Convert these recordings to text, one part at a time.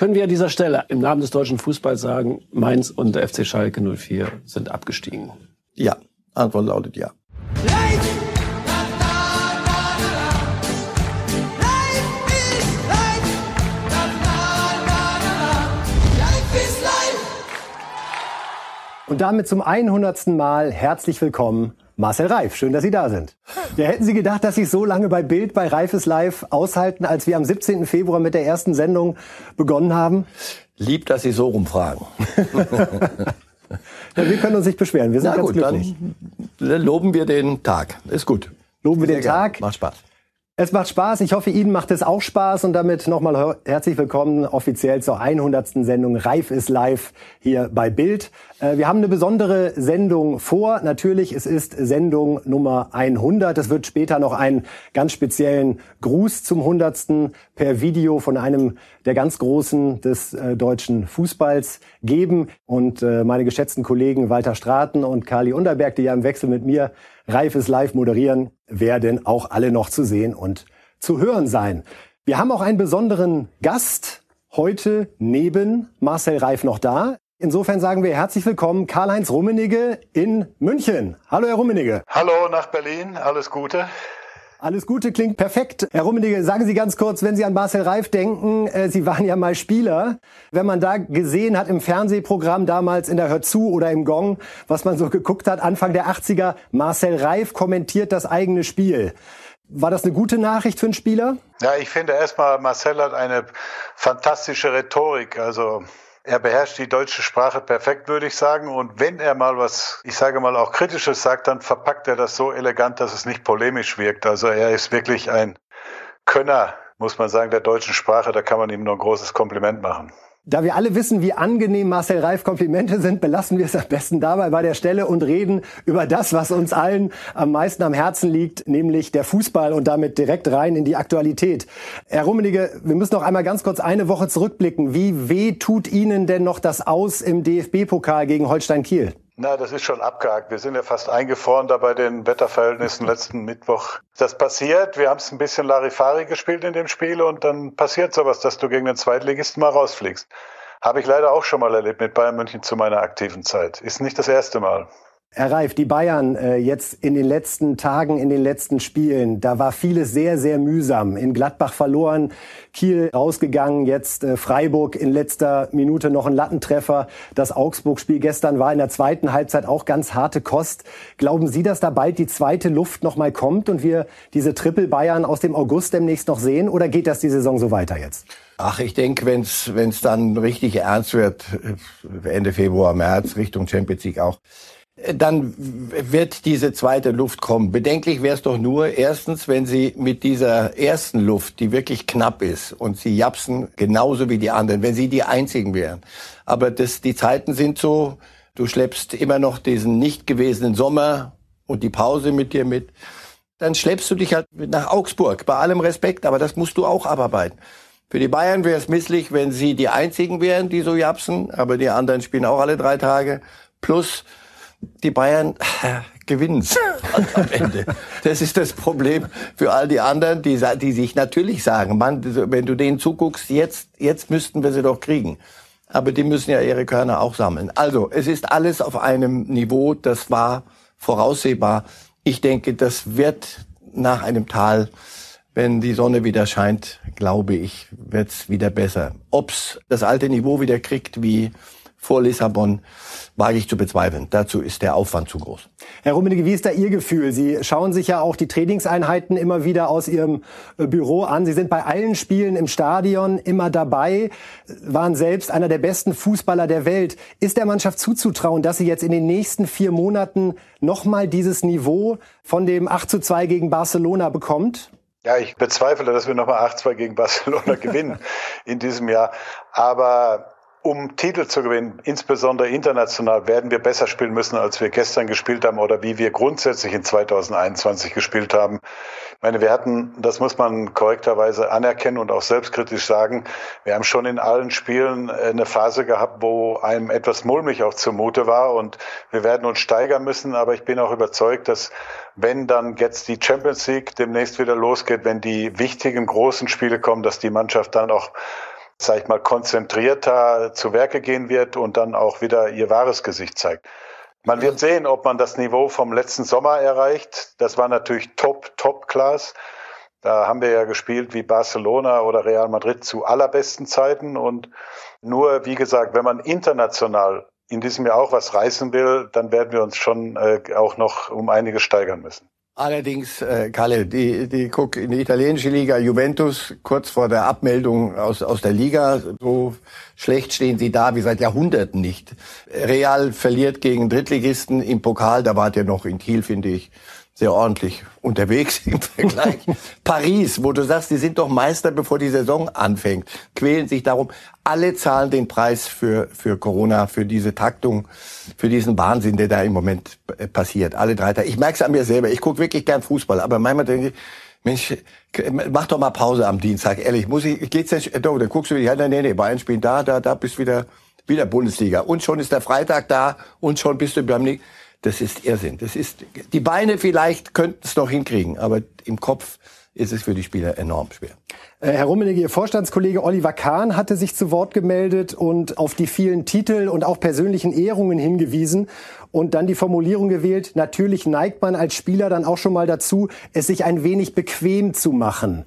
können wir an dieser Stelle im Namen des deutschen Fußballs sagen, Mainz und der FC Schalke 04 sind abgestiegen? Ja, Antwort lautet ja. Und damit zum 100. Mal herzlich willkommen, Marcel Reif. Schön, dass Sie da sind. Ja, hätten Sie gedacht, dass Sie so lange bei Bild, bei Reifes Live aushalten, als wir am 17. Februar mit der ersten Sendung begonnen haben? Lieb, dass Sie so rumfragen. ja, wir können uns nicht beschweren. Wir sind Na ganz gut, glücklich. Dann loben wir den Tag. Ist gut. Loben wir Sehr den Tag. Macht Spaß. Es macht Spaß. Ich hoffe, Ihnen macht es auch Spaß. Und damit nochmal herzlich willkommen offiziell zur 100. Sendung Reif ist live hier bei Bild. Äh, wir haben eine besondere Sendung vor. Natürlich, es ist Sendung Nummer 100. Es wird später noch einen ganz speziellen Gruß zum 100. per Video von einem der ganz Großen des äh, deutschen Fußballs geben. Und äh, meine geschätzten Kollegen Walter Straten und Kali Unterberg, die ja im Wechsel mit mir Reifes live moderieren, werden auch alle noch zu sehen und zu hören sein. Wir haben auch einen besonderen Gast heute neben Marcel Reif noch da. Insofern sagen wir herzlich willkommen Karl-Heinz Rummenigge in München. Hallo, Herr Rummenigge. Hallo nach Berlin, alles Gute. Alles Gute klingt perfekt. Herr Rummenigge, sagen Sie ganz kurz, wenn Sie an Marcel Reif denken, äh, Sie waren ja mal Spieler. Wenn man da gesehen hat im Fernsehprogramm damals in der Hör zu oder im Gong, was man so geguckt hat, Anfang der 80er, Marcel Reif kommentiert das eigene Spiel. War das eine gute Nachricht für einen Spieler? Ja, ich finde erstmal, Marcel hat eine fantastische Rhetorik. Also er beherrscht die deutsche Sprache perfekt, würde ich sagen. Und wenn er mal was, ich sage mal auch Kritisches sagt, dann verpackt er das so elegant, dass es nicht polemisch wirkt. Also er ist wirklich ein Könner, muss man sagen, der deutschen Sprache. Da kann man ihm nur ein großes Kompliment machen. Da wir alle wissen, wie angenehm Marcel Reif Komplimente sind, belassen wir es am besten dabei bei der Stelle und reden über das, was uns allen am meisten am Herzen liegt, nämlich der Fußball und damit direkt rein in die Aktualität. Herr Rummenigge, wir müssen noch einmal ganz kurz eine Woche zurückblicken. Wie weh tut Ihnen denn noch das Aus im DFB-Pokal gegen Holstein Kiel? Na, das ist schon abgehakt. Wir sind ja fast eingefroren da bei den Wetterverhältnissen letzten Mittwoch. Das passiert. Wir haben es ein bisschen Larifari gespielt in dem Spiel und dann passiert sowas, dass du gegen den Zweitligisten mal rausfliegst. Habe ich leider auch schon mal erlebt mit Bayern München zu meiner aktiven Zeit. Ist nicht das erste Mal. Herr Reif, die Bayern äh, jetzt in den letzten Tagen, in den letzten Spielen, da war vieles sehr, sehr mühsam. In Gladbach verloren, Kiel rausgegangen, jetzt äh, Freiburg in letzter Minute noch ein Lattentreffer. Das Augsburg-Spiel gestern war in der zweiten Halbzeit auch ganz harte Kost. Glauben Sie, dass da bald die zweite Luft noch mal kommt und wir diese Triple Bayern aus dem August demnächst noch sehen? Oder geht das die Saison so weiter jetzt? Ach, ich denke, wenn es dann richtig ernst wird, äh, Ende Februar, März, Richtung Champions League auch, dann wird diese zweite Luft kommen. Bedenklich wäre es doch nur, erstens, wenn Sie mit dieser ersten Luft, die wirklich knapp ist, und Sie japsen genauso wie die anderen, wenn Sie die einzigen wären. Aber das, die Zeiten sind so, du schleppst immer noch diesen nicht gewesenen Sommer und die Pause mit dir mit. Dann schleppst du dich halt nach Augsburg, bei allem Respekt, aber das musst du auch abarbeiten. Für die Bayern wäre es misslich, wenn sie die einzigen wären, die so japsen, aber die anderen spielen auch alle drei Tage. Plus, die Bayern äh, gewinnen am Ende. Das ist das Problem für all die anderen, die, die sich natürlich sagen, Mann, wenn du denen zuguckst, jetzt, jetzt müssten wir sie doch kriegen. Aber die müssen ja ihre Körner auch sammeln. Also, es ist alles auf einem Niveau, das war voraussehbar. Ich denke, das wird nach einem Tal, wenn die Sonne wieder scheint, glaube ich, wird's wieder besser. Ob's das alte Niveau wieder kriegt wie vor Lissabon, wage ich zu bezweifeln. Dazu ist der Aufwand zu groß. Herr Rummenigge, wie ist da Ihr Gefühl? Sie schauen sich ja auch die Trainingseinheiten immer wieder aus Ihrem äh, Büro an. Sie sind bei allen Spielen im Stadion immer dabei, waren selbst einer der besten Fußballer der Welt. Ist der Mannschaft zuzutrauen, dass sie jetzt in den nächsten vier Monaten nochmal dieses Niveau von dem 8 zu 2 gegen Barcelona bekommt? Ja, ich bezweifle, dass wir nochmal 8-2 gegen Barcelona gewinnen in diesem Jahr. Aber um Titel zu gewinnen, insbesondere international, werden wir besser spielen müssen, als wir gestern gespielt haben oder wie wir grundsätzlich in 2021 gespielt haben. Ich meine, wir hatten, das muss man korrekterweise anerkennen und auch selbstkritisch sagen, wir haben schon in allen Spielen eine Phase gehabt, wo einem etwas mulmig auch zumute war und wir werden uns steigern müssen, aber ich bin auch überzeugt, dass wenn dann jetzt die Champions League demnächst wieder losgeht, wenn die wichtigen großen Spiele kommen, dass die Mannschaft dann auch sag ich mal, konzentrierter zu Werke gehen wird und dann auch wieder ihr wahres Gesicht zeigt. Man wird sehen, ob man das Niveau vom letzten Sommer erreicht. Das war natürlich top, top Class. Da haben wir ja gespielt wie Barcelona oder Real Madrid zu allerbesten Zeiten. Und nur, wie gesagt, wenn man international in diesem Jahr auch was reißen will, dann werden wir uns schon äh, auch noch um einiges steigern müssen. Allerdings, äh, Kalle, die, die guck in die italienische Liga Juventus kurz vor der Abmeldung aus, aus der Liga. So schlecht stehen sie da wie seit Jahrhunderten nicht. Real verliert gegen Drittligisten im Pokal. Da wart ihr noch in Kiel, finde ich sehr ordentlich unterwegs im Vergleich. Paris, wo du sagst, die sind doch Meister, bevor die Saison anfängt, quälen sich darum. Alle zahlen den Preis für, für Corona, für diese Taktung, für diesen Wahnsinn, der da im Moment passiert. Alle drei Tage. Ich merke es an mir selber. Ich gucke wirklich gern Fußball, aber manchmal denke ich, Mensch, mach doch mal Pause am Dienstag, ehrlich. Muss ich, geht's denn, oh, dann guckst du wieder, nee, nee, Bayern spielen da, da, da, bist wieder, wieder Bundesliga. Und schon ist der Freitag da und schon bist du beim nächsten. Das ist Irrsinn. Das ist, die Beine vielleicht könnten es noch hinkriegen, aber im Kopf ist es für die Spieler enorm schwer. Äh, Herr Rummenigge, Ihr Vorstandskollege Oliver Kahn hatte sich zu Wort gemeldet und auf die vielen Titel und auch persönlichen Ehrungen hingewiesen und dann die Formulierung gewählt, natürlich neigt man als Spieler dann auch schon mal dazu, es sich ein wenig bequem zu machen.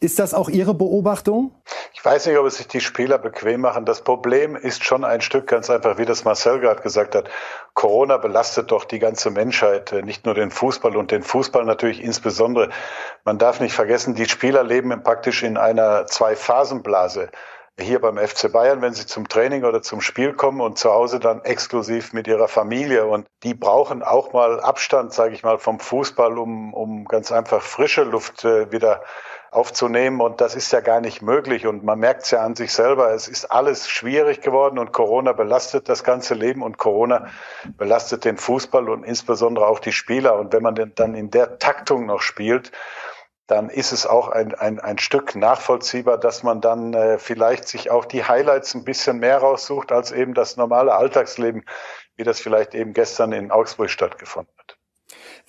Ist das auch Ihre Beobachtung? Ich weiß nicht, ob es sich die Spieler bequem machen. Das Problem ist schon ein Stück ganz einfach, wie das Marcel gerade gesagt hat. Corona belastet doch die ganze Menschheit, äh, nicht nur den Fußball und den Fußball natürlich insbesondere. Man darf nicht vergessen, die Spieler leben praktisch in einer Zwei-Phasen-Blase hier beim FC Bayern, wenn sie zum Training oder zum Spiel kommen und zu Hause dann exklusiv mit ihrer Familie. Und die brauchen auch mal Abstand, sage ich mal, vom Fußball, um, um ganz einfach frische Luft äh, wieder aufzunehmen. Und das ist ja gar nicht möglich. Und man merkt es ja an sich selber. Es ist alles schwierig geworden und Corona belastet das ganze Leben und Corona belastet den Fußball und insbesondere auch die Spieler. Und wenn man dann in der Taktung noch spielt, dann ist es auch ein, ein, ein Stück nachvollziehbar, dass man dann äh, vielleicht sich auch die Highlights ein bisschen mehr raussucht als eben das normale Alltagsleben, wie das vielleicht eben gestern in Augsburg stattgefunden hat.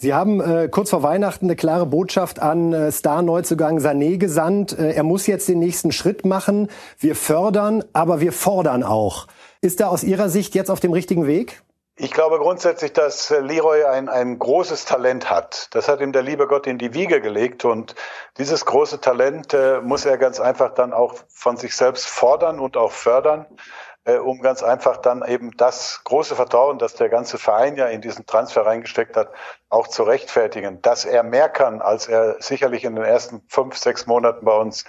Sie haben äh, kurz vor Weihnachten eine klare Botschaft an äh, Star-Neuzugang Sané gesandt. Äh, er muss jetzt den nächsten Schritt machen. Wir fördern, aber wir fordern auch. Ist er aus Ihrer Sicht jetzt auf dem richtigen Weg? Ich glaube grundsätzlich, dass äh, Leroy ein, ein großes Talent hat. Das hat ihm der liebe Gott in die Wiege gelegt und dieses große Talent äh, muss er ganz einfach dann auch von sich selbst fordern und auch fördern um ganz einfach dann eben das große Vertrauen, das der ganze Verein ja in diesen Transfer reingesteckt hat, auch zu rechtfertigen. Dass er mehr kann, als er sicherlich in den ersten fünf, sechs Monaten bei uns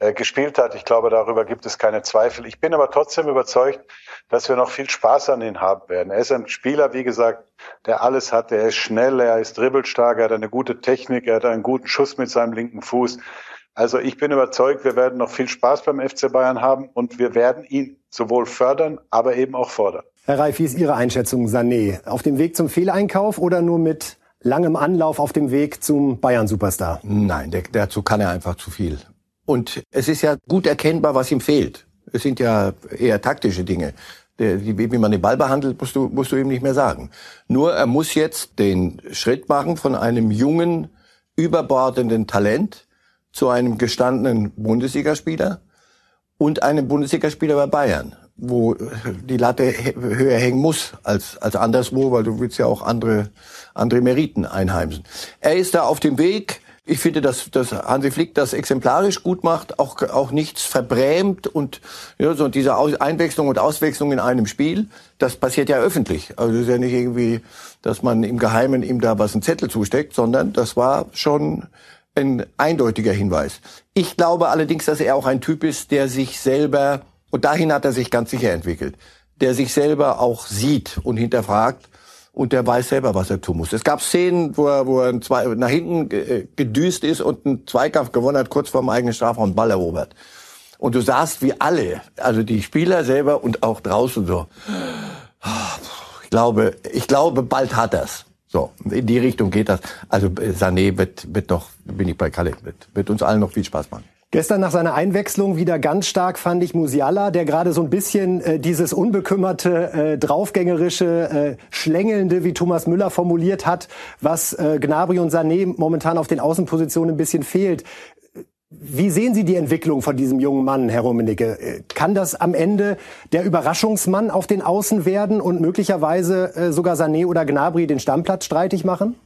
äh, gespielt hat. Ich glaube, darüber gibt es keine Zweifel. Ich bin aber trotzdem überzeugt, dass wir noch viel Spaß an ihn haben werden. Er ist ein Spieler, wie gesagt, der alles hat. Er ist schnell, er ist dribbelstark, er hat eine gute Technik, er hat einen guten Schuss mit seinem linken Fuß. Also ich bin überzeugt, wir werden noch viel Spaß beim FC Bayern haben und wir werden ihn sowohl fördern, aber eben auch fordern. Herr Reif, wie ist Ihre Einschätzung, Sané? Auf dem Weg zum Fehleinkauf oder nur mit langem Anlauf auf dem Weg zum Bayern-Superstar? Nein, der, dazu kann er einfach zu viel. Und es ist ja gut erkennbar, was ihm fehlt. Es sind ja eher taktische Dinge. Wie man den Ball behandelt, musst du, musst du ihm nicht mehr sagen. Nur er muss jetzt den Schritt machen von einem jungen, überbordenden Talent zu einem gestandenen Bundesligaspieler und einem Bundesligaspieler bei Bayern, wo die Latte höher hängen muss als, als anderswo, weil du willst ja auch andere, andere Meriten einheimsen. Er ist da auf dem Weg. Ich finde, dass, dass Hansi Flick das exemplarisch gut macht, auch, auch nichts verbrämt und ja, so diese Einwechslung und Auswechslung in einem Spiel, das passiert ja öffentlich. Also das ist ja nicht irgendwie, dass man im Geheimen ihm da was einen Zettel zusteckt, sondern das war schon ein eindeutiger Hinweis. Ich glaube allerdings, dass er auch ein Typ ist, der sich selber, und dahin hat er sich ganz sicher entwickelt, der sich selber auch sieht und hinterfragt und der weiß selber, was er tun muss. Es gab Szenen, wo er, wo er nach hinten äh, gedüst ist und einen Zweikampf gewonnen hat, kurz vor dem eigenen Strafraum Ball erobert. Und du sahst wie alle, also die Spieler selber und auch draußen so. Ich glaube, ich glaube, bald hat er's. So, in die Richtung geht das. Also äh, Sané wird, wird doch, bin ich bei Kalle, wird, wird uns allen noch viel Spaß machen. Gestern nach seiner Einwechslung wieder ganz stark fand ich Musiala, der gerade so ein bisschen äh, dieses unbekümmerte, äh, draufgängerische, äh, schlängelnde, wie Thomas Müller formuliert hat, was äh, Gnabry und Sané momentan auf den Außenpositionen ein bisschen fehlt. Wie sehen Sie die Entwicklung von diesem jungen Mann, Herr Rummenigge? Kann das am Ende der Überraschungsmann auf den Außen werden und möglicherweise äh, sogar Sané oder Gnabry den Stammplatz streitig machen?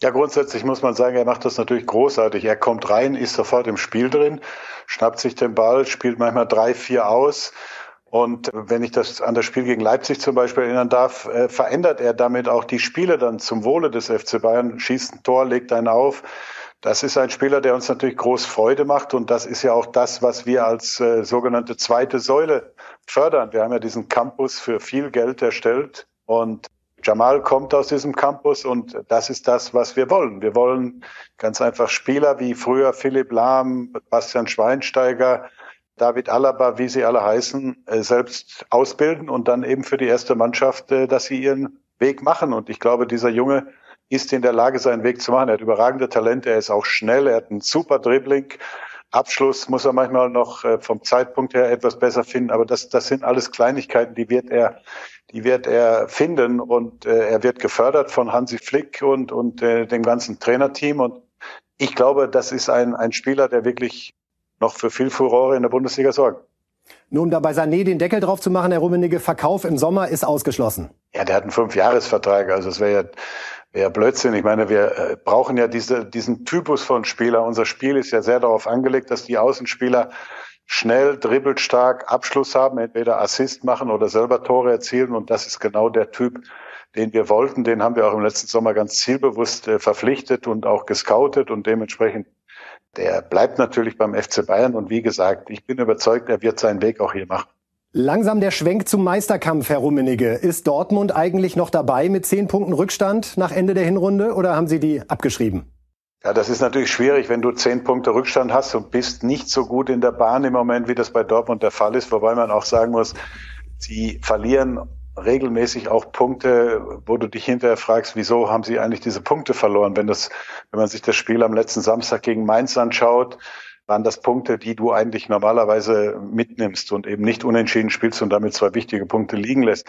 Ja, grundsätzlich muss man sagen, er macht das natürlich großartig. Er kommt rein, ist sofort im Spiel drin, schnappt sich den Ball, spielt manchmal drei, vier aus. Und wenn ich das an das Spiel gegen Leipzig zum Beispiel erinnern darf, äh, verändert er damit auch die Spiele dann zum Wohle des FC Bayern, schießt ein Tor, legt einen auf. Das ist ein Spieler, der uns natürlich groß Freude macht und das ist ja auch das, was wir als äh, sogenannte zweite Säule fördern. Wir haben ja diesen Campus für viel Geld erstellt und Jamal kommt aus diesem Campus und das ist das, was wir wollen. Wir wollen ganz einfach Spieler wie früher Philipp Lahm, Bastian Schweinsteiger, David Alaba, wie sie alle heißen, äh, selbst ausbilden und dann eben für die erste Mannschaft, äh, dass sie ihren Weg machen. Und ich glaube, dieser Junge ist in der Lage, seinen Weg zu machen. Er hat überragende Talente, er ist auch schnell, er hat einen super Dribbling. Abschluss muss er manchmal noch äh, vom Zeitpunkt her etwas besser finden, aber das, das sind alles Kleinigkeiten, die wird er die wird er finden und äh, er wird gefördert von Hansi Flick und, und äh, dem ganzen Trainerteam. Und ich glaube, das ist ein, ein Spieler, der wirklich noch für viel Furore in der Bundesliga sorgt. Nur um da bei Sané den Deckel drauf zu machen, Herr Rummenigge, Verkauf im Sommer ist ausgeschlossen. Ja, der hat einen Fünfjahresvertrag, also es wäre ja, wär Blödsinn. Ich meine, wir äh, brauchen ja diese, diesen Typus von Spieler. Unser Spiel ist ja sehr darauf angelegt, dass die Außenspieler schnell, dribbelstark Abschluss haben, entweder Assist machen oder selber Tore erzielen. Und das ist genau der Typ, den wir wollten. Den haben wir auch im letzten Sommer ganz zielbewusst äh, verpflichtet und auch gescoutet und dementsprechend der bleibt natürlich beim FC Bayern und wie gesagt, ich bin überzeugt, er wird seinen Weg auch hier machen. Langsam der Schwenk zum Meisterkampf, Herr Rummenigge. Ist Dortmund eigentlich noch dabei mit zehn Punkten Rückstand nach Ende der Hinrunde oder haben Sie die abgeschrieben? Ja, das ist natürlich schwierig, wenn du zehn Punkte Rückstand hast und bist nicht so gut in der Bahn im Moment, wie das bei Dortmund der Fall ist. Wobei man auch sagen muss, sie verlieren regelmäßig auch Punkte, wo du dich hinterher fragst, wieso haben sie eigentlich diese Punkte verloren? Wenn das, wenn man sich das Spiel am letzten Samstag gegen Mainz anschaut, waren das Punkte, die du eigentlich normalerweise mitnimmst und eben nicht unentschieden spielst und damit zwei wichtige Punkte liegen lässt.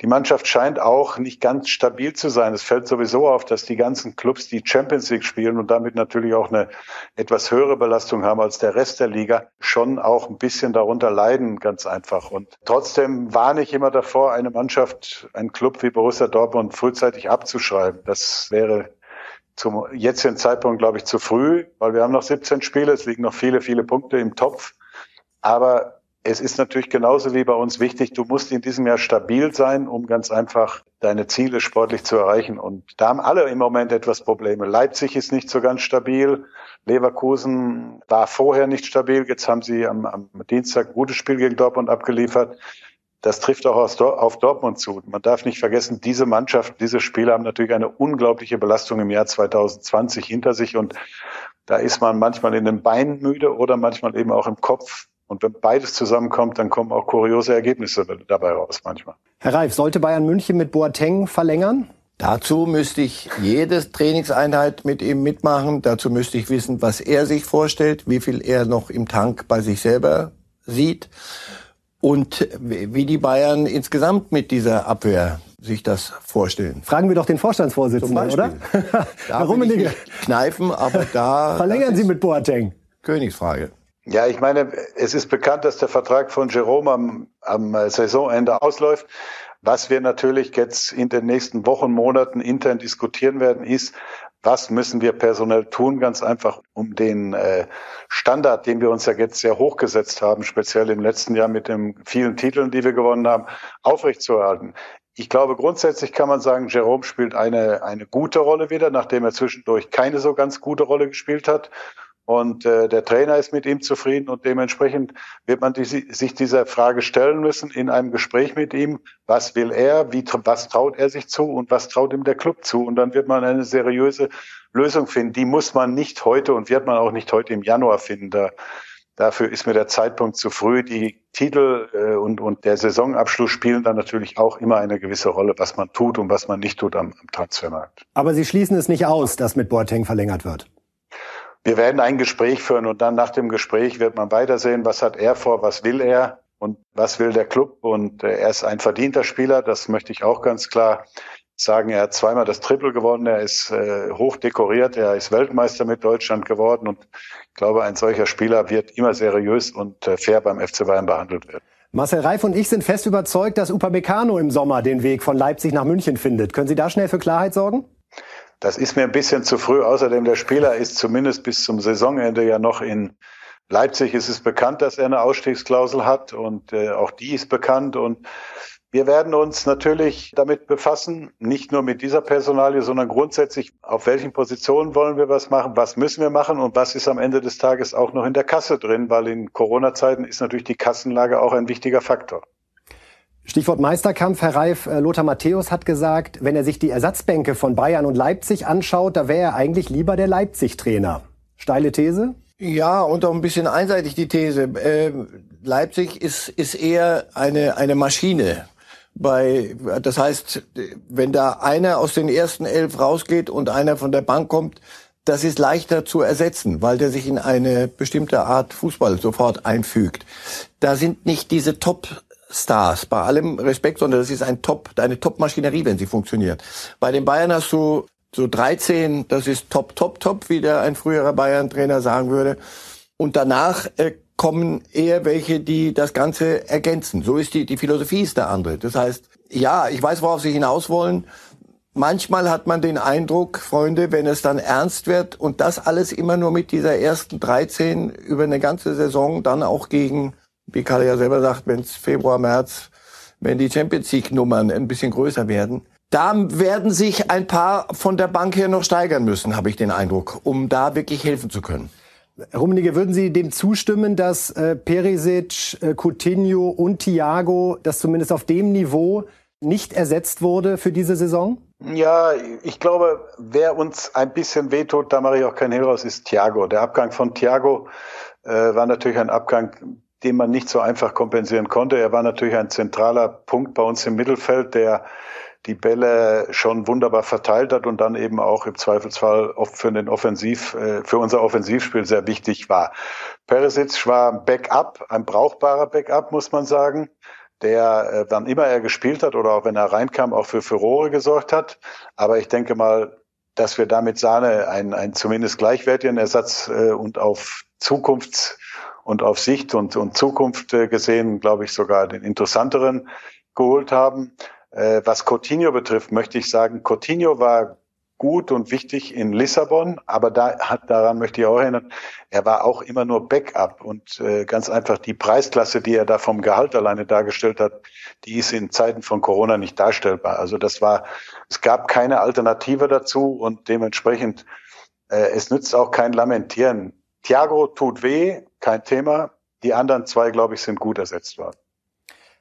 Die Mannschaft scheint auch nicht ganz stabil zu sein. Es fällt sowieso auf, dass die ganzen Clubs die Champions League spielen und damit natürlich auch eine etwas höhere Belastung haben als der Rest der Liga, schon auch ein bisschen darunter leiden, ganz einfach. Und trotzdem warne ich immer davor, eine Mannschaft, einen Club wie Borussia Dortmund frühzeitig abzuschreiben. Das wäre zum jetzigen Zeitpunkt, glaube ich, zu früh, weil wir haben noch 17 Spiele, es liegen noch viele, viele Punkte im Topf. Aber es ist natürlich genauso wie bei uns wichtig, du musst in diesem Jahr stabil sein, um ganz einfach deine Ziele sportlich zu erreichen. Und da haben alle im Moment etwas Probleme. Leipzig ist nicht so ganz stabil. Leverkusen war vorher nicht stabil. Jetzt haben sie am, am Dienstag ein gutes Spiel gegen Dortmund abgeliefert. Das trifft auch auf Dortmund zu. Man darf nicht vergessen, diese Mannschaft, diese Spieler haben natürlich eine unglaubliche Belastung im Jahr 2020 hinter sich und da ist man manchmal in den Beinen müde oder manchmal eben auch im Kopf. Und wenn beides zusammenkommt, dann kommen auch kuriose Ergebnisse dabei raus manchmal. Herr Reif, sollte Bayern München mit Boateng verlängern? Dazu müsste ich jedes Trainingseinheit mit ihm mitmachen. Dazu müsste ich wissen, was er sich vorstellt, wie viel er noch im Tank bei sich selber sieht und wie die Bayern insgesamt mit dieser Abwehr sich das vorstellen. Fragen wir doch den Vorstandsvorsitzenden, oder? Herr Rummenigge. Kneifen, aber da... Verlängern Sie mit Boateng. Königsfrage. Ja, ich meine, es ist bekannt, dass der Vertrag von Jerome am, am Saisonende ausläuft. Was wir natürlich jetzt in den nächsten Wochen, Monaten intern diskutieren werden, ist, was müssen wir personell tun, ganz einfach, um den äh, Standard, den wir uns ja jetzt sehr hochgesetzt haben, speziell im letzten Jahr mit den vielen Titeln, die wir gewonnen haben, aufrechtzuerhalten. Ich glaube, grundsätzlich kann man sagen, Jerome spielt eine, eine gute Rolle wieder, nachdem er zwischendurch keine so ganz gute Rolle gespielt hat. Und äh, der Trainer ist mit ihm zufrieden und dementsprechend wird man die, sich dieser Frage stellen müssen in einem Gespräch mit ihm, was will er, wie, was traut er sich zu und was traut ihm der Club zu. Und dann wird man eine seriöse Lösung finden. Die muss man nicht heute und wird man auch nicht heute im Januar finden. Da, dafür ist mir der Zeitpunkt zu früh. Die Titel äh, und, und der Saisonabschluss spielen dann natürlich auch immer eine gewisse Rolle, was man tut und was man nicht tut am, am Transfermarkt. Aber Sie schließen es nicht aus, dass mit Boateng verlängert wird. Wir werden ein Gespräch führen und dann nach dem Gespräch wird man weitersehen, was hat er vor, was will er und was will der Club. Und äh, er ist ein verdienter Spieler, das möchte ich auch ganz klar sagen. Er hat zweimal das Triple gewonnen, er ist äh, hoch dekoriert, er ist Weltmeister mit Deutschland geworden und glaube, ein solcher Spieler wird immer seriös und äh, fair beim FC Bayern behandelt werden. Marcel Reif und ich sind fest überzeugt, dass Upamecano im Sommer den Weg von Leipzig nach München findet. Können Sie da schnell für Klarheit sorgen? Das ist mir ein bisschen zu früh. Außerdem, der Spieler ist zumindest bis zum Saisonende ja noch in Leipzig. Ist es bekannt, dass er eine Ausstiegsklausel hat und äh, auch die ist bekannt. Und wir werden uns natürlich damit befassen, nicht nur mit dieser Personalie, sondern grundsätzlich, auf welchen Positionen wollen wir was machen, was müssen wir machen und was ist am Ende des Tages auch noch in der Kasse drin, weil in Corona-Zeiten ist natürlich die Kassenlage auch ein wichtiger Faktor. Stichwort Meisterkampf, Herr Reif, äh, Lothar Matthäus hat gesagt, wenn er sich die Ersatzbänke von Bayern und Leipzig anschaut, da wäre er eigentlich lieber der Leipzig-Trainer. Steile These? Ja, und auch ein bisschen einseitig die These. Äh, Leipzig ist, ist eher eine, eine Maschine bei, das heißt, wenn da einer aus den ersten elf rausgeht und einer von der Bank kommt, das ist leichter zu ersetzen, weil der sich in eine bestimmte Art Fußball sofort einfügt. Da sind nicht diese Top-Stars, bei allem Respekt, sondern das ist ein Top, eine Top-Maschinerie, wenn sie funktioniert. Bei den Bayern hast du so 13, das ist Top, Top, Top, wie der ein früherer Bayern-Trainer sagen würde. Und danach äh, kommen eher welche, die das Ganze ergänzen. So ist die, die Philosophie ist der andere. Das heißt, ja, ich weiß, worauf Sie hinaus wollen. Manchmal hat man den Eindruck, Freunde, wenn es dann ernst wird und das alles immer nur mit dieser ersten 13 über eine ganze Saison, dann auch gegen, wie Karl ja selber sagt, wenn es Februar, März, wenn die Champions League Nummern ein bisschen größer werden, da werden sich ein paar von der Bank her noch steigern müssen, habe ich den Eindruck, um da wirklich helfen zu können. Herr Rummenigge, würden Sie dem zustimmen, dass äh, Perisic, äh, Coutinho und Thiago, das zumindest auf dem Niveau nicht ersetzt wurde für diese Saison? Ja, ich glaube, wer uns ein bisschen wehtut, da mache ich auch keinen Hehl raus, ist Thiago. Der Abgang von Thiago äh, war natürlich ein Abgang, den man nicht so einfach kompensieren konnte. Er war natürlich ein zentraler Punkt bei uns im Mittelfeld, der die Bälle schon wunderbar verteilt hat und dann eben auch im Zweifelsfall oft für den Offensiv, äh, für unser Offensivspiel sehr wichtig war. Perisic war ein Backup, ein brauchbarer Backup, muss man sagen, der, äh, wann immer er gespielt hat oder auch wenn er reinkam, auch für Furore gesorgt hat. Aber ich denke mal, dass wir damit Sahne einen, einen zumindest gleichwertigen Ersatz äh, und auf Zukunfts- und auf Sicht und, und Zukunft gesehen, glaube ich, sogar den interessanteren geholt haben. Äh, was Coutinho betrifft, möchte ich sagen, Coutinho war gut und wichtig in Lissabon, aber da hat, daran möchte ich auch erinnern, er war auch immer nur Backup und äh, ganz einfach die Preisklasse, die er da vom Gehalt alleine dargestellt hat, die ist in Zeiten von Corona nicht darstellbar. Also das war, es gab keine Alternative dazu und dementsprechend äh, es nützt auch kein Lamentieren. Thiago tut weh, kein Thema. Die anderen zwei, glaube ich, sind gut ersetzt worden.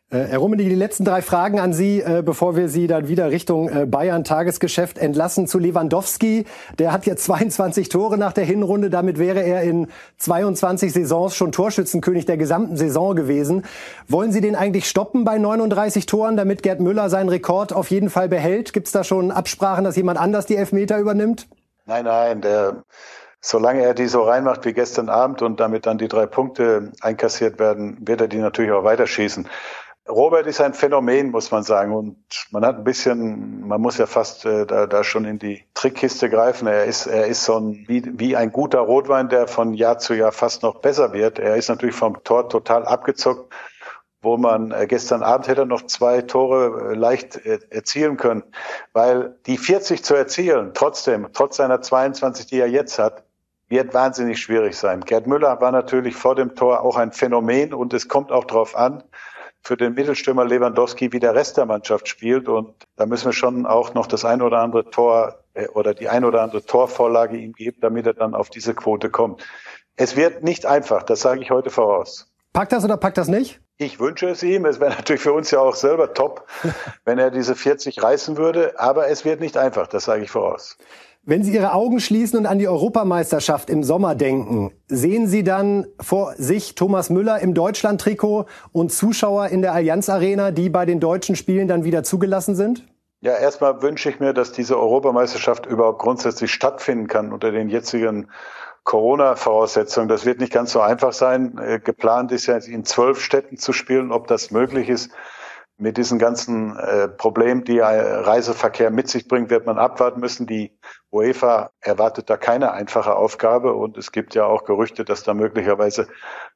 Äh, Herr Rummenigge, die letzten drei Fragen an Sie, äh, bevor wir Sie dann wieder Richtung äh, Bayern Tagesgeschäft entlassen zu Lewandowski. Der hat jetzt 22 Tore nach der Hinrunde. Damit wäre er in 22 Saisons schon Torschützenkönig der gesamten Saison gewesen. Wollen Sie den eigentlich stoppen bei 39 Toren, damit Gerd Müller seinen Rekord auf jeden Fall behält? Gibt es da schon Absprachen, dass jemand anders die Elfmeter übernimmt? Nein, nein, der solange er die so reinmacht wie gestern Abend und damit dann die drei Punkte einkassiert werden, wird er die natürlich auch weiterschießen. Robert ist ein Phänomen, muss man sagen. Und man hat ein bisschen, man muss ja fast äh, da, da schon in die Trickkiste greifen. Er ist, er ist so ein, wie, wie ein guter Rotwein, der von Jahr zu Jahr fast noch besser wird. Er ist natürlich vom Tor total abgezockt, wo man äh, gestern Abend hätte noch zwei Tore äh, leicht äh, erzielen können. Weil die 40 zu erzielen, trotzdem, trotz seiner 22, die er jetzt hat, wird wahnsinnig schwierig sein. Gerd Müller war natürlich vor dem Tor auch ein Phänomen und es kommt auch darauf an, für den Mittelstürmer Lewandowski wie der Rest der Mannschaft spielt. Und da müssen wir schon auch noch das ein oder andere Tor äh, oder die ein oder andere Torvorlage ihm geben, damit er dann auf diese Quote kommt. Es wird nicht einfach, das sage ich heute voraus. Packt das oder packt das nicht? Ich wünsche es ihm. Es wäre natürlich für uns ja auch selber top, wenn er diese 40 reißen würde. Aber es wird nicht einfach, das sage ich voraus. Wenn Sie Ihre Augen schließen und an die Europameisterschaft im Sommer denken, sehen Sie dann vor sich Thomas Müller im Deutschland-Trikot und Zuschauer in der Allianz Arena, die bei den deutschen Spielen dann wieder zugelassen sind? Ja, erstmal wünsche ich mir, dass diese Europameisterschaft überhaupt grundsätzlich stattfinden kann unter den jetzigen Corona-Voraussetzungen. Das wird nicht ganz so einfach sein. Äh, geplant ist ja in zwölf Städten zu spielen. Ob das möglich ist, mit diesen ganzen äh, Problemen, die Reiseverkehr mit sich bringt, wird man abwarten müssen. Die UEFA erwartet da keine einfache Aufgabe und es gibt ja auch Gerüchte, dass da möglicherweise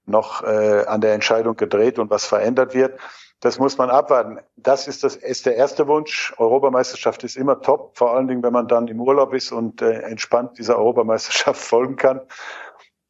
noch äh, an der Entscheidung gedreht und was verändert wird. Das muss man abwarten. Das ist das ist der erste Wunsch. Europameisterschaft ist immer top, vor allen Dingen, wenn man dann im Urlaub ist und äh, entspannt dieser Europameisterschaft folgen kann.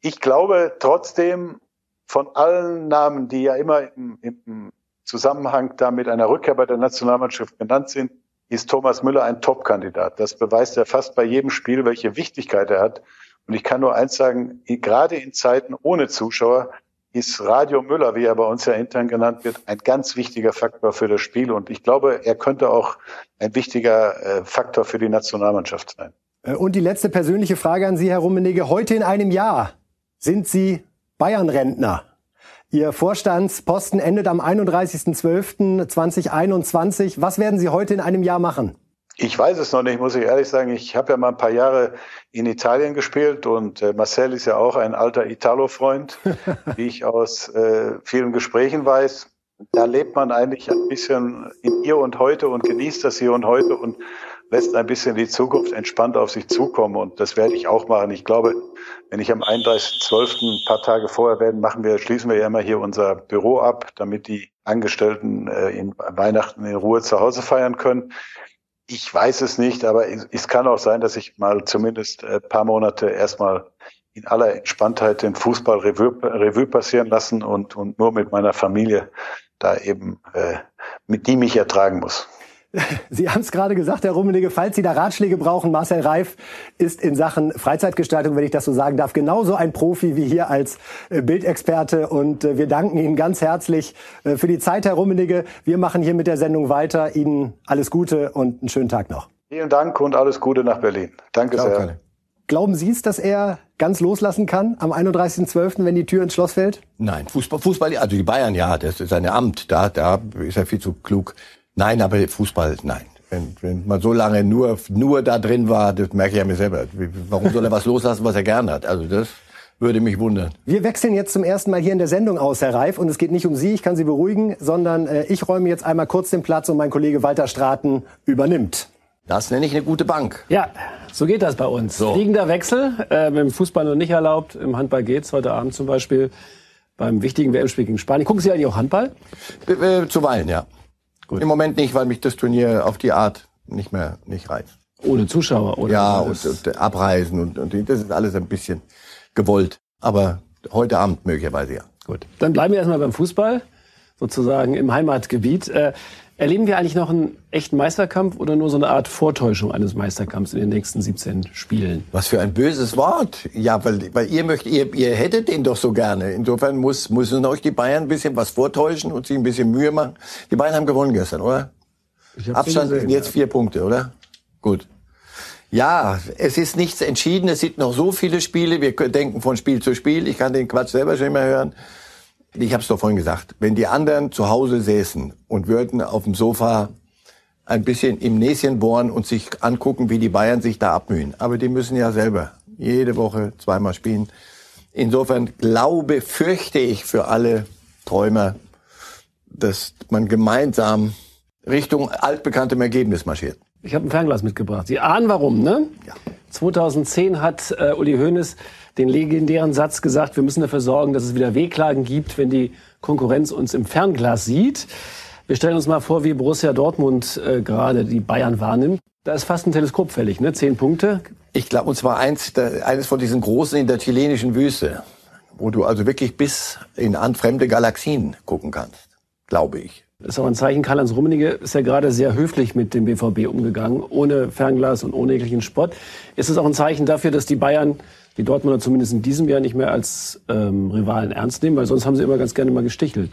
Ich glaube trotzdem von allen Namen, die ja immer im, im Zusammenhang da mit einer Rückkehr bei der Nationalmannschaft genannt sind, ist Thomas Müller ein Top-Kandidat. Das beweist er fast bei jedem Spiel, welche Wichtigkeit er hat. Und ich kann nur eins sagen, gerade in Zeiten ohne Zuschauer ist Radio Müller, wie er bei uns ja intern genannt wird, ein ganz wichtiger Faktor für das Spiel. Und ich glaube, er könnte auch ein wichtiger äh, Faktor für die Nationalmannschaft sein. Äh, und die letzte persönliche Frage an Sie, Herr Rummenigge. Heute in einem Jahr sind Sie Bayern-Rentner. Ihr Vorstandsposten endet am 31.12.2021. Was werden Sie heute in einem Jahr machen? Ich weiß es noch nicht, muss ich ehrlich sagen. Ich habe ja mal ein paar Jahre in Italien gespielt und äh, Marcel ist ja auch ein alter Italo-Freund, wie ich aus äh, vielen Gesprächen weiß. Da lebt man eigentlich ein bisschen in ihr und heute und genießt das hier und heute und lässt ein bisschen die Zukunft entspannt auf sich zukommen. Und das werde ich auch machen. Ich glaube, wenn ich am 31.12. ein paar Tage vorher werden, machen wir, schließen wir ja immer hier unser Büro ab, damit die Angestellten äh, in Weihnachten in Ruhe zu Hause feiern können. Ich weiß es nicht, aber es kann auch sein, dass ich mal zumindest ein paar Monate erstmal in aller Entspanntheit den Fußball Revue, Revue passieren lassen und, und nur mit meiner Familie da eben, äh, mit die mich ertragen muss. Sie haben es gerade gesagt, Herr Rummenigge, falls Sie da Ratschläge brauchen, Marcel Reif ist in Sachen Freizeitgestaltung, wenn ich das so sagen darf, genauso ein Profi wie hier als äh, Bildexperte. Und äh, wir danken Ihnen ganz herzlich äh, für die Zeit, Herr Rummenigge. Wir machen hier mit der Sendung weiter. Ihnen alles Gute und einen schönen Tag noch. Vielen Dank und alles Gute nach Berlin. Danke Ciao, sehr. Keine. Glauben Sie es, dass er ganz loslassen kann am 31.12., wenn die Tür ins Schloss fällt? Nein, Fußball, Fußball, also die Bayern, ja, das ist sein Amt. Da, da ist er viel zu klug. Nein, aber Fußball, nein. Wenn, wenn man so lange nur, nur da drin war, das merke ich ja mir selber. Warum soll er was loslassen, was er gern hat? Also das würde mich wundern. Wir wechseln jetzt zum ersten Mal hier in der Sendung aus, Herr Reif. Und es geht nicht um Sie, ich kann Sie beruhigen, sondern äh, ich räume jetzt einmal kurz den Platz und mein Kollege Walter Straten übernimmt. Das nenne ich eine gute Bank. Ja, so geht das bei uns. So. Fliegender Wechsel, äh, im Fußball noch nicht erlaubt, im Handball geht's heute Abend zum Beispiel beim wichtigen WM-Spiel gegen Spanien. Gucken Sie eigentlich auch Handball? Äh, zuweilen, ja. Gut. Im Moment nicht, weil mich das Turnier auf die Art nicht mehr nicht reizt. Ohne Zuschauer, oder? Ja, und, und, Abreisen und, und das ist alles ein bisschen gewollt. Aber heute Abend möglicherweise ja. Gut. Dann bleiben wir erstmal beim Fußball, sozusagen im Heimatgebiet. Erleben wir eigentlich noch einen echten Meisterkampf oder nur so eine Art Vortäuschung eines Meisterkampfs in den nächsten 17 Spielen? Was für ein böses Wort. Ja, weil, weil ihr möchtet, ihr, ihr hättet den doch so gerne. Insofern muss, müssen euch die Bayern ein bisschen was vortäuschen und sich ein bisschen Mühe machen. Die Bayern haben gewonnen gestern, oder? Abstand gesehen, jetzt ja. vier Punkte, oder? Gut. Ja, es ist nichts entschieden. Es sind noch so viele Spiele. Wir denken von Spiel zu Spiel. Ich kann den Quatsch selber schon immer hören. Ich habe es doch vorhin gesagt, wenn die anderen zu Hause säßen und würden auf dem Sofa ein bisschen im Näschen bohren und sich angucken, wie die Bayern sich da abmühen. Aber die müssen ja selber jede Woche zweimal spielen. Insofern glaube, fürchte ich für alle Träumer, dass man gemeinsam Richtung altbekanntem Ergebnis marschiert. Ich habe ein Fernglas mitgebracht. Sie ahnen warum, ne? Ja. 2010 hat äh, Uli Hoeneß den legendären Satz gesagt, wir müssen dafür sorgen, dass es wieder Wehklagen gibt, wenn die Konkurrenz uns im Fernglas sieht. Wir stellen uns mal vor, wie Borussia Dortmund äh, gerade die Bayern wahrnimmt. Da ist fast ein Teleskop fällig, ne? Zehn Punkte. Ich glaube, und zwar eins, eines von diesen großen in der chilenischen Wüste, wo du also wirklich bis in fremde Galaxien gucken kannst, glaube ich. Das ist auch ein Zeichen. Karl-Heinz Rummenigge ist ja gerade sehr höflich mit dem BVB umgegangen, ohne Fernglas und ohne jeglichen Spott. Ist es auch ein Zeichen dafür, dass die Bayern die Dortmunder zumindest in diesem Jahr nicht mehr als ähm, Rivalen ernst nehmen, weil sonst haben sie immer ganz gerne mal gestichelt.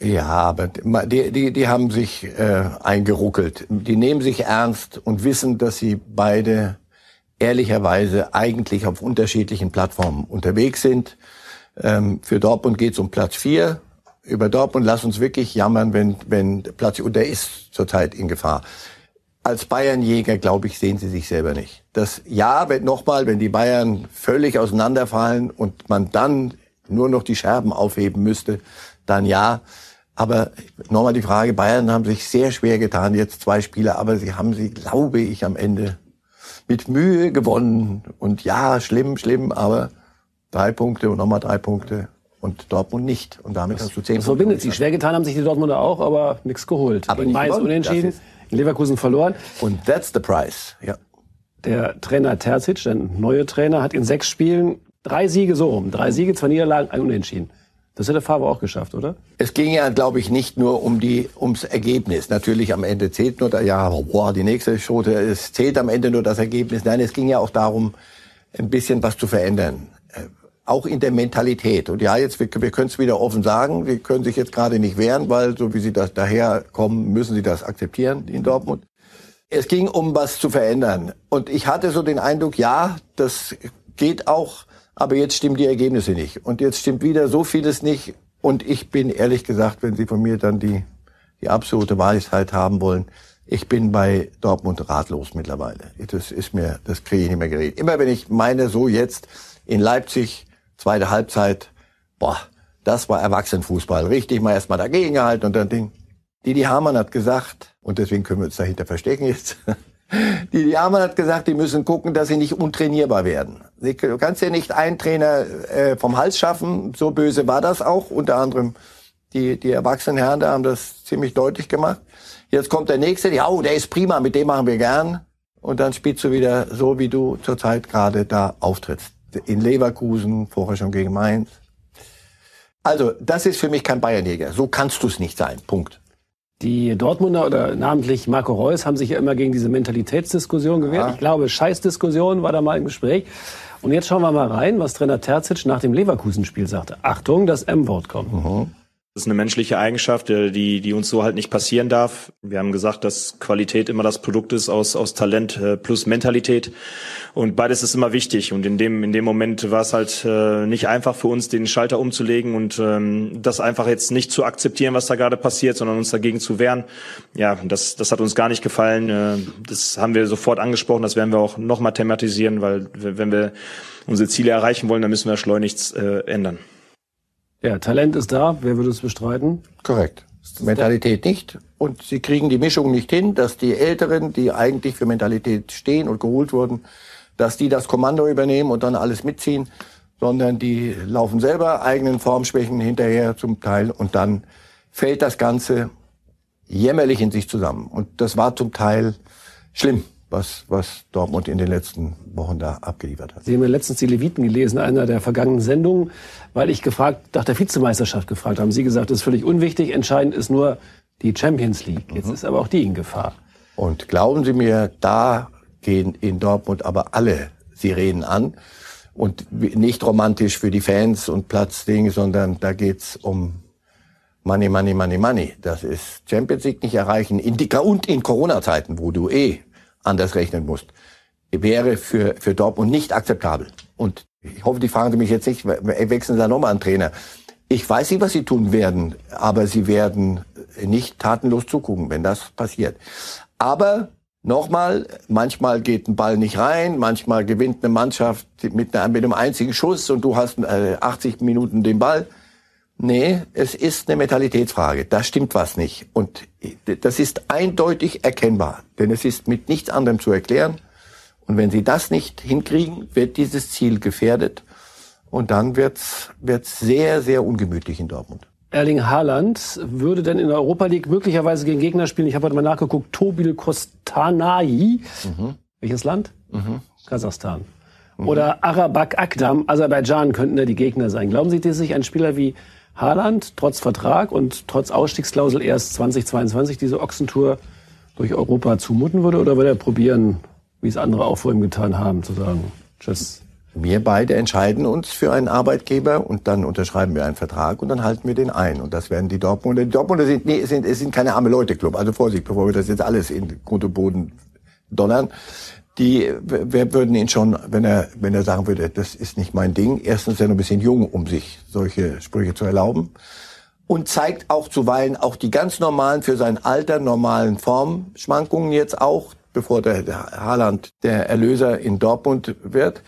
Ja, aber die, die, die haben sich äh, eingeruckelt. Die nehmen sich ernst und wissen, dass sie beide ehrlicherweise eigentlich auf unterschiedlichen Plattformen unterwegs sind. Ähm, für Dortmund geht's um Platz vier. Über Dortmund lass uns wirklich jammern, wenn, wenn Platz, und der ist zurzeit in Gefahr als Bayernjäger, glaube ich, sehen sie sich selber nicht. Das Ja, wenn nochmal, wenn die Bayern völlig auseinanderfallen und man dann nur noch die Scherben aufheben müsste, dann ja. Aber nochmal die Frage, Bayern haben sich sehr schwer getan, jetzt zwei Spiele, aber sie haben sie, glaube ich, am Ende mit Mühe gewonnen. Und ja, schlimm, schlimm, aber drei Punkte und nochmal drei Punkte und Dortmund nicht. Und damit das, hast du zehn Das verbindet sie. Schwer getan haben sich die Dortmunder auch, aber nichts geholt. Aber Gegen Mainz unentschieden, in Leverkusen verloren. Und that's the price, ja. Der Trainer Terzic, der neue Trainer, hat in sechs Spielen drei Siege so rum. Drei Siege, zwei Niederlagen, ein Unentschieden. Das hätte Favre auch geschafft, oder? Es ging ja, glaube ich, nicht nur um die, ums Ergebnis. Natürlich am Ende zählt nur, ja, boah, die nächste Schote, es zählt am Ende nur das Ergebnis. Nein, es ging ja auch darum, ein bisschen was zu verändern. Auch in der Mentalität. Und ja, jetzt, wir, wir können es wieder offen sagen, wir können sich jetzt gerade nicht wehren, weil so wie sie das daherkommen, müssen sie das akzeptieren in Dortmund. Es ging um was zu verändern. Und ich hatte so den Eindruck, ja, das geht auch aber jetzt stimmen die Ergebnisse nicht. Und jetzt stimmt wieder so vieles nicht. Und ich bin ehrlich gesagt, wenn Sie von mir dann die, die absolute Weisheit haben wollen, ich bin bei Dortmund ratlos mittlerweile. Das ist mir, das kriege ich nicht mehr geredet. Immer wenn ich meine, so jetzt in Leipzig, zweite Halbzeit, boah, das war Erwachsenenfußball. Richtig mal erstmal dagegen gehalten und dann Ding. Didi Hamann hat gesagt, und deswegen können wir uns dahinter verstecken jetzt, Die Diamann hat gesagt, die müssen gucken, dass sie nicht untrainierbar werden. Du kannst ja nicht einen Trainer äh, vom Hals schaffen. So böse war das auch. Unter anderem die, die erwachsenen Herren da haben das ziemlich deutlich gemacht. Jetzt kommt der nächste, ja, oh, der ist prima, mit dem machen wir gern. Und dann spielst du wieder so, wie du zurzeit gerade da auftrittst. In Leverkusen, vorher schon gegen Mainz. Also, das ist für mich kein Bayernjäger. So kannst du es nicht sein. Punkt. Die Dortmunder oder namentlich Marco Reus haben sich ja immer gegen diese Mentalitätsdiskussion gewehrt. Ja. Ich glaube, Scheißdiskussion war da mal im Gespräch. Und jetzt schauen wir mal rein, was Trainer Terzic nach dem Leverkusen-Spiel sagte. Achtung, das M-Wort kommt. Mhm. Ist eine menschliche Eigenschaft, äh, die, die uns so halt nicht passieren darf. Wir haben gesagt, dass Qualität immer das Produkt ist aus, aus Talent äh, plus Mentalität. Und beides ist immer wichtig. Und in dem, in dem Moment war es halt äh, nicht einfach für uns, den Schalter umzulegen und ähm, das einfach jetzt nicht zu akzeptieren, was da gerade passiert, sondern uns dagegen zu wehren. Ja, das, das hat uns gar nicht gefallen. Das haben wir sofort angesprochen. Das werden wir auch nochmal thematisieren, weil wenn wir unsere Ziele erreichen wollen, dann müssen wir schleunigst ändern. Ja, Talent ist da. Wer würde es bestreiten? Korrekt. Mentalität nicht. Und sie kriegen die Mischung nicht hin, dass die Älteren, die eigentlich für Mentalität stehen und geholt wurden, dass die das Kommando übernehmen und dann alles mitziehen, sondern die laufen selber eigenen Formschwächen hinterher zum Teil und dann fällt das Ganze jämmerlich in sich zusammen. Und das war zum Teil schlimm was, was Dortmund in den letzten Wochen da abgeliefert hat. Sie haben ja letztens die Leviten gelesen, einer der vergangenen Sendungen, weil ich gefragt, nach der Vizemeisterschaft gefragt haben. Sie gesagt, das ist völlig unwichtig, entscheidend ist nur die Champions League. Jetzt mhm. ist aber auch die in Gefahr. Und glauben Sie mir, da gehen in Dortmund aber alle Sirenen an. Und nicht romantisch für die Fans und Platzding, sondern da geht's um Money, Money, Money, Money. Das ist Champions League nicht erreichen. In die, und in Corona-Zeiten, wo du eh anders rechnen musst, wäre für, für Dortmund nicht akzeptabel. Und ich hoffe, die fragen Sie mich jetzt nicht, wechseln Sie da nochmal einen Trainer. Ich weiß nicht, was Sie tun werden, aber Sie werden nicht tatenlos zugucken, wenn das passiert. Aber nochmal, manchmal geht ein Ball nicht rein, manchmal gewinnt eine Mannschaft mit, einer, mit einem einzigen Schuss und du hast äh, 80 Minuten den Ball. Nee, es ist eine Mentalitätsfrage. Da stimmt was nicht. Und das ist eindeutig erkennbar. Denn es ist mit nichts anderem zu erklären. Und wenn Sie das nicht hinkriegen, wird dieses Ziel gefährdet. Und dann wird's wird's sehr, sehr ungemütlich in Dortmund. Erling Haaland würde denn in der Europa League möglicherweise gegen Gegner spielen. Ich habe heute mal nachgeguckt. Tobil Kostanai. Mhm. Welches Land? Mhm. Kasachstan. Mhm. Oder Arabak Akdam, Aserbaidschan könnten da die Gegner sein. Glauben Sie, dass sich ein Spieler wie Haaland trotz Vertrag und trotz Ausstiegsklausel erst 2022 diese Ochsentour durch Europa zumuten würde? Oder würde er probieren, wie es andere auch vor ihm getan haben, zu sagen, tschüss? Wir beide entscheiden uns für einen Arbeitgeber und dann unterschreiben wir einen Vertrag und dann halten wir den ein. Und das werden die Dortmunder. Die Dortmunder sind, nee, sind, es sind keine arme Leute-Club. Also Vorsicht, bevor wir das jetzt alles in Grund und Boden donnern die wir würden ihn schon, wenn er, wenn er sagen würde, das ist nicht mein Ding, erstens ist er noch ein bisschen jung, um sich solche Sprüche zu erlauben. Und zeigt auch zuweilen auch die ganz normalen, für sein Alter normalen Formschwankungen jetzt auch, bevor der, Haaland der Erlöser in Dortmund wird.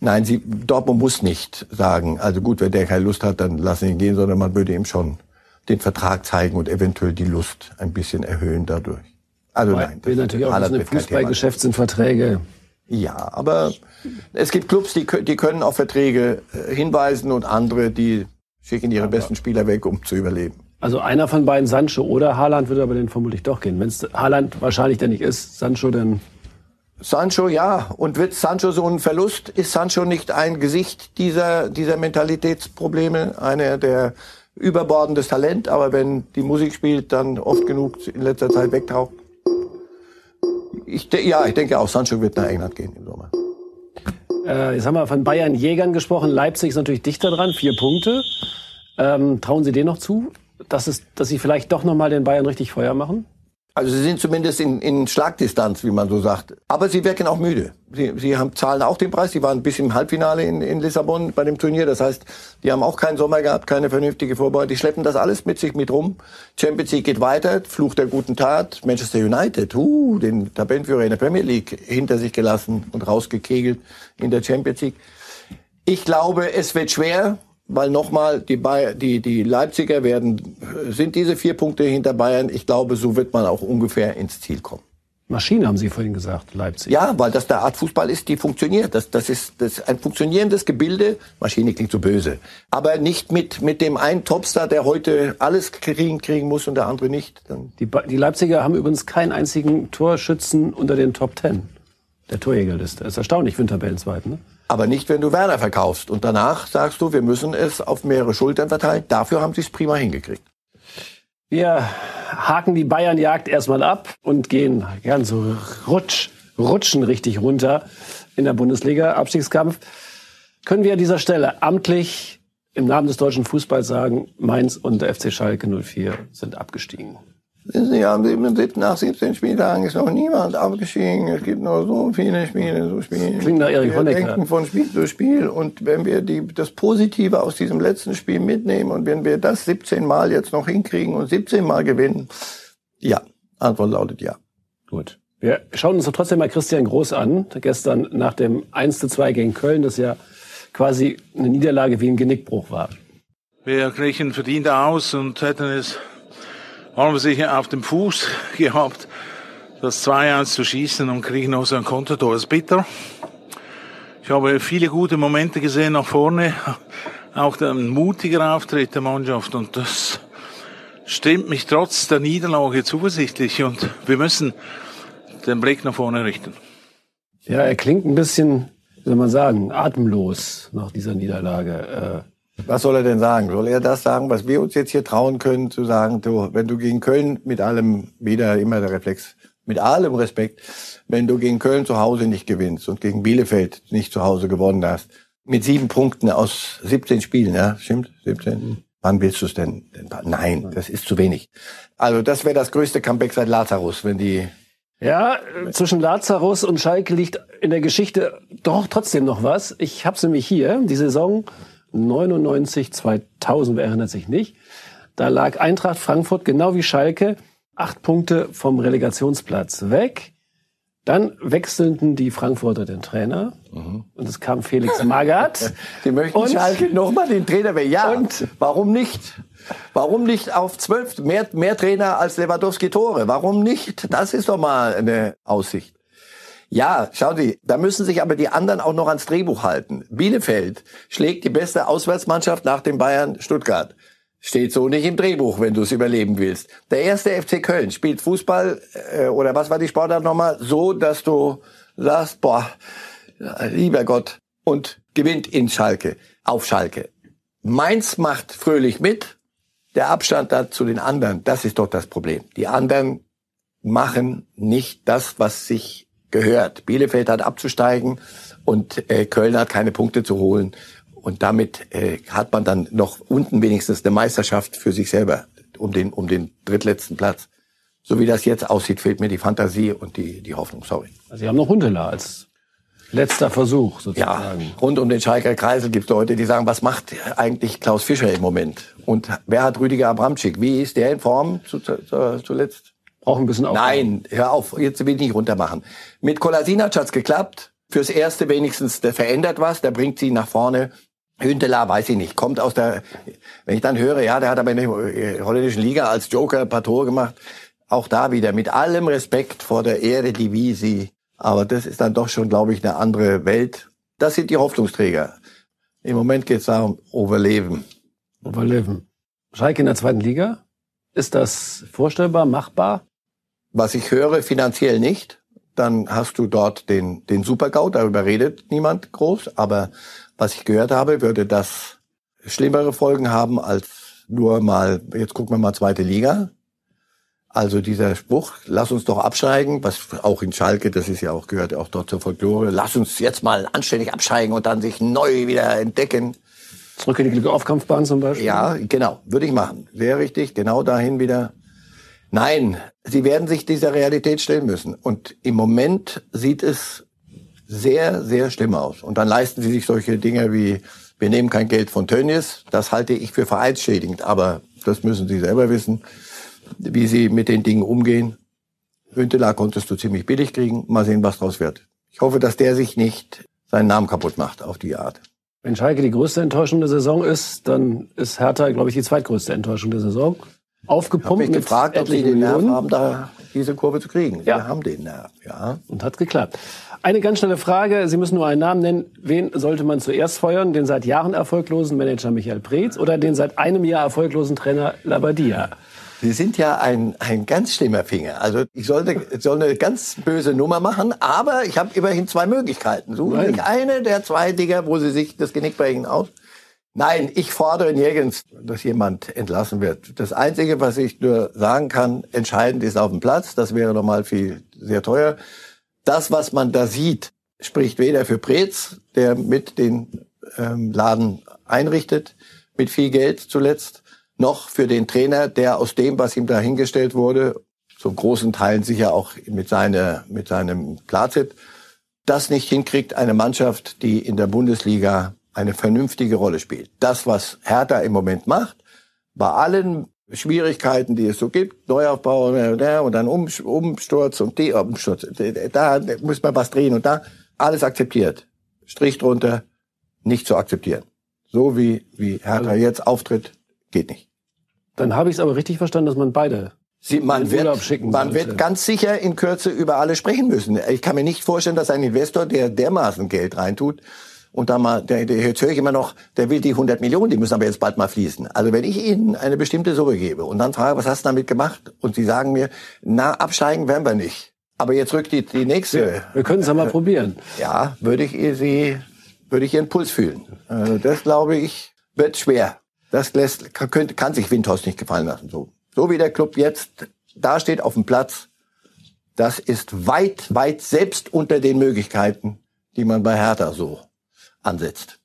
Nein, sie, Dortmund muss nicht sagen, also gut, wenn der keine Lust hat, dann lassen ihn gehen, sondern man würde ihm schon den Vertrag zeigen und eventuell die Lust ein bisschen erhöhen dadurch. Also Weil nein. wir natürlich auch im Fußballgeschäft sind Verträge. Ja, aber es gibt Clubs, die, die können auf Verträge äh, hinweisen und andere, die schicken ihre besten Spieler weg, um zu überleben. Also einer von beiden, Sancho oder Haaland, würde aber den vermutlich doch gehen. Wenn es Haaland wahrscheinlich der nicht ist, Sancho dann. Sancho, ja. Und wird Sancho so ein Verlust? Ist Sancho nicht ein Gesicht dieser, dieser Mentalitätsprobleme? Einer, der überbordendes Talent, aber wenn die Musik spielt, dann oft genug in letzter Zeit wegtaucht? Ich, ja, ich denke auch, Sancho wird nach England gehen im Sommer. Äh, jetzt haben wir von Bayern Jägern gesprochen. Leipzig ist natürlich dichter dran, vier Punkte. Ähm, trauen Sie denen noch zu, dass, es, dass sie vielleicht doch noch mal den Bayern richtig Feuer machen? Also sie sind zumindest in, in Schlagdistanz, wie man so sagt. Aber sie wirken auch müde. Sie, sie haben, zahlen auch den Preis. Sie waren bis im Halbfinale in, in Lissabon bei dem Turnier. Das heißt, die haben auch keinen Sommer gehabt, keine vernünftige Vorbereitung. Die schleppen das alles mit sich mit rum. Champions League geht weiter, Fluch der guten Tat. Manchester United, uh, den Tabellenführer in der Premier League hinter sich gelassen und rausgekegelt in der Champions League. Ich glaube, es wird schwer weil nochmal die, die, die Leipziger werden, sind diese vier Punkte hinter Bayern. Ich glaube, so wird man auch ungefähr ins Ziel kommen. Maschine haben Sie vorhin gesagt, Leipzig. Ja, weil das der Art Fußball ist, die funktioniert. Das, das, ist, das ist ein funktionierendes Gebilde. Maschine klingt so böse. Aber nicht mit, mit dem einen Topstar, der heute alles kriegen, kriegen muss und der andere nicht. Dann die, die Leipziger haben übrigens keinen einzigen Torschützen unter den Top Ten der Torjägerliste. Das ist erstaunlich für den Tabellenzweiten. Ne? Aber nicht, wenn du Werner verkaufst. Und danach sagst du, wir müssen es auf mehrere Schultern verteilen. Dafür haben sie es prima hingekriegt. Wir haken die Bayernjagd erstmal ab und gehen ganz so rutsch, rutschen richtig runter in der Bundesliga. Abstiegskampf. Können wir an dieser Stelle amtlich im Namen des deutschen Fußballs sagen, Mainz und der FC Schalke 04 sind abgestiegen? Sie haben 77, nach 17 Spieltagen ist noch niemand abgestiegen. Es gibt noch so viele Spiele zu spielen. Klingt nach Erik Wir denken von Spiel zu Spiel. Und wenn wir die, das Positive aus diesem letzten Spiel mitnehmen und wenn wir das 17 Mal jetzt noch hinkriegen und 17 Mal gewinnen, ja, Antwort lautet ja. Gut. Wir schauen uns doch trotzdem mal Christian Groß an. Gestern nach dem 1 zu 2 gegen Köln, das ja quasi eine Niederlage wie ein Genickbruch war. Wir kriechen verdient aus und hätten es haben wir sich auf dem Fuß gehabt, das 2-1 zu schießen und kriegen noch so ein Kontertor. Das ist bitter. Ich habe viele gute Momente gesehen nach vorne, auch ein mutiger Auftritt der Mannschaft und das stimmt mich trotz der Niederlage zuversichtlich und wir müssen den Blick nach vorne richten. Ja, er klingt ein bisschen, wie soll man sagen, atemlos nach dieser Niederlage. Was soll er denn sagen? Soll er das sagen, was wir uns jetzt hier trauen können, zu sagen, du, wenn du gegen Köln mit allem, wieder immer der Reflex, mit allem Respekt, wenn du gegen Köln zu Hause nicht gewinnst und gegen Bielefeld nicht zu Hause gewonnen hast, mit sieben Punkten aus 17 Spielen, ja, stimmt? 17? Wann willst du es denn? Nein, das ist zu wenig. Also das wäre das größte Comeback seit Lazarus, wenn die ja, zwischen Lazarus und Schalke liegt in der Geschichte doch trotzdem noch was. Ich hab's nämlich hier, die Saison 99, 2000, wer erinnert sich nicht. Da lag Eintracht Frankfurt genau wie Schalke acht Punkte vom Relegationsplatz weg. Dann wechselten die Frankfurter den Trainer mhm. und es kam Felix Magath. Die möchten und, Schalke nochmal den Trainer werden. Ja, und warum nicht? Warum nicht auf zwölf? Mehr, mehr Trainer als Lewandowski Tore. Warum nicht? Das ist doch mal eine Aussicht. Ja, schauen Sie, da müssen sich aber die anderen auch noch ans Drehbuch halten. Bielefeld schlägt die beste Auswärtsmannschaft nach dem Bayern Stuttgart. Steht so nicht im Drehbuch, wenn du es überleben willst. Der erste FC Köln spielt Fußball, äh, oder was war die Sportart nochmal, so, dass du sagst, boah, lieber Gott, und gewinnt in Schalke, auf Schalke. Mainz macht fröhlich mit, der Abstand da zu den anderen, das ist doch das Problem. Die anderen machen nicht das, was sich gehört. Bielefeld hat abzusteigen und äh, Köln hat keine Punkte zu holen. Und damit äh, hat man dann noch unten wenigstens eine Meisterschaft für sich selber um den, um den drittletzten Platz. So wie das jetzt aussieht, fehlt mir die Fantasie und die, die Hoffnung. Sorry. Also Sie haben noch Huntela als letzter Versuch sozusagen. Ja, rund um den Schalker Kreisel gibt es Leute, die sagen, was macht eigentlich Klaus Fischer im Moment? Und wer hat Rüdiger Abramczyk? Wie ist der in Form zu, zu, zuletzt? Braucht ein bisschen Aufbau. Nein, hör auf, jetzt will ich nicht runtermachen. Mit Kolasinac hat's geklappt. Fürs Erste wenigstens, der verändert was, der bringt sie nach vorne. Hünteler, weiß ich nicht, kommt aus der, wenn ich dann höre, ja, der hat aber in der holländischen Liga als Joker ein paar Tore gemacht, auch da wieder mit allem Respekt vor der Ehre Divisi. Aber das ist dann doch schon, glaube ich, eine andere Welt. Das sind die Hoffnungsträger. Im Moment geht es darum, Overleben. Overleben. Schalke in der zweiten Liga? Ist das vorstellbar, machbar? Was ich höre, finanziell nicht. Dann hast du dort den, den Super-GAU, darüber redet niemand groß. Aber was ich gehört habe, würde das schlimmere Folgen haben als nur mal, jetzt gucken wir mal zweite Liga. Also dieser Spruch, lass uns doch absteigen, was auch in Schalke, das ist ja auch, gehört auch dort zur Folklore, lass uns jetzt mal anständig absteigen und dann sich neu wieder entdecken. Zurück in die Aufkampfbahn zum Beispiel? Ja, genau, würde ich machen. Sehr richtig, genau dahin wieder. Nein, sie werden sich dieser Realität stellen müssen. Und im Moment sieht es sehr, sehr schlimm aus. Und dann leisten sie sich solche Dinge wie, wir nehmen kein Geld von Tönnies. Das halte ich für vereinsschädigend, aber das müssen sie selber wissen wie sie mit den Dingen umgehen. Hünteler konntest du ziemlich billig kriegen. Mal sehen, was draus wird. Ich hoffe, dass der sich nicht seinen Namen kaputt macht auf die Art. Wenn Schalke die größte Enttäuschung der Saison ist, dann ist Hertha, glaube ich, die zweitgrößte Enttäuschung der Saison. Aufgepumpt. Ich mich gefragt, ob sie den Nerv haben, da diese Kurve zu kriegen. Ja. Wir haben den Nerv, ja. Und hat geklappt. Eine ganz schnelle Frage. Sie müssen nur einen Namen nennen. Wen sollte man zuerst feuern? Den seit Jahren erfolglosen Manager Michael Preetz oder den seit einem Jahr erfolglosen Trainer Labadia? Sie sind ja ein, ein ganz schlimmer Finger. Also ich sollte, soll eine ganz böse Nummer machen, aber ich habe immerhin zwei Möglichkeiten. Suchen Sie eine der zwei Dinger, wo Sie sich das Genick brechen aus. Nein, ich fordere nirgends, dass jemand entlassen wird. Das Einzige, was ich nur sagen kann, entscheidend ist auf dem Platz. Das wäre nochmal viel sehr teuer. Das, was man da sieht, spricht weder für Preetz, der mit den ähm, Laden einrichtet, mit viel Geld zuletzt, noch für den Trainer, der aus dem, was ihm da hingestellt wurde, zum großen Teilen sicher auch mit, seiner, mit seinem Platzit, das nicht hinkriegt, eine Mannschaft, die in der Bundesliga eine vernünftige Rolle spielt. Das, was Hertha im Moment macht, bei allen Schwierigkeiten, die es so gibt, Neuaufbau und dann Umsturz und die Umsturz, da muss man was drehen und da alles akzeptiert. Strich drunter, nicht zu akzeptieren. So wie, wie Hertha also jetzt auftritt, geht nicht. Dann habe ich es aber richtig verstanden, dass man beide Sie, man wird, man wird ganz sicher in Kürze über alle sprechen müssen. Ich kann mir nicht vorstellen, dass ein Investor, der dermaßen Geld reintut, und da mal, der, der, jetzt höre ich immer noch, der will die 100 Millionen, die müssen aber jetzt bald mal fließen. Also wenn ich Ihnen eine bestimmte Summe gebe und dann frage, was hast du damit gemacht? Und Sie sagen mir, na, absteigen werden wir nicht. Aber jetzt rückt die, die nächste. Wir, wir können es ja mal probieren. Ja, würde ich Sie, würde ich Ihren Puls fühlen. Also das glaube ich, wird schwer. Das lässt, kann, kann sich Windhorst nicht gefallen lassen. So, so wie der Club jetzt da steht auf dem Platz, das ist weit, weit selbst unter den Möglichkeiten, die man bei Hertha so ansetzt.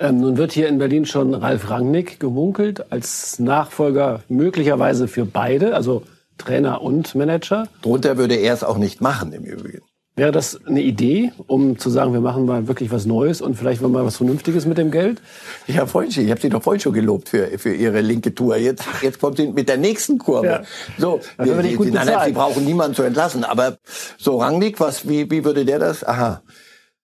Ähm, nun wird hier in Berlin schon Ralf Rangnick gemunkelt als Nachfolger möglicherweise für beide, also Trainer und Manager. Drunter würde er es auch nicht machen im Übrigen. Wäre das eine Idee, um zu sagen, wir machen mal wirklich was Neues und vielleicht mal was Vernünftiges mit dem Geld? Ja, vorhin schon. Ich habe Sie doch vorhin schon gelobt für, für Ihre linke Tour. Jetzt, jetzt kommt Sie mit der nächsten Kurve. Ja. So, Sie, Sie, Sie, nein, Sie brauchen niemanden zu entlassen. Aber so Rangnick, was, wie, wie würde der das? Aha.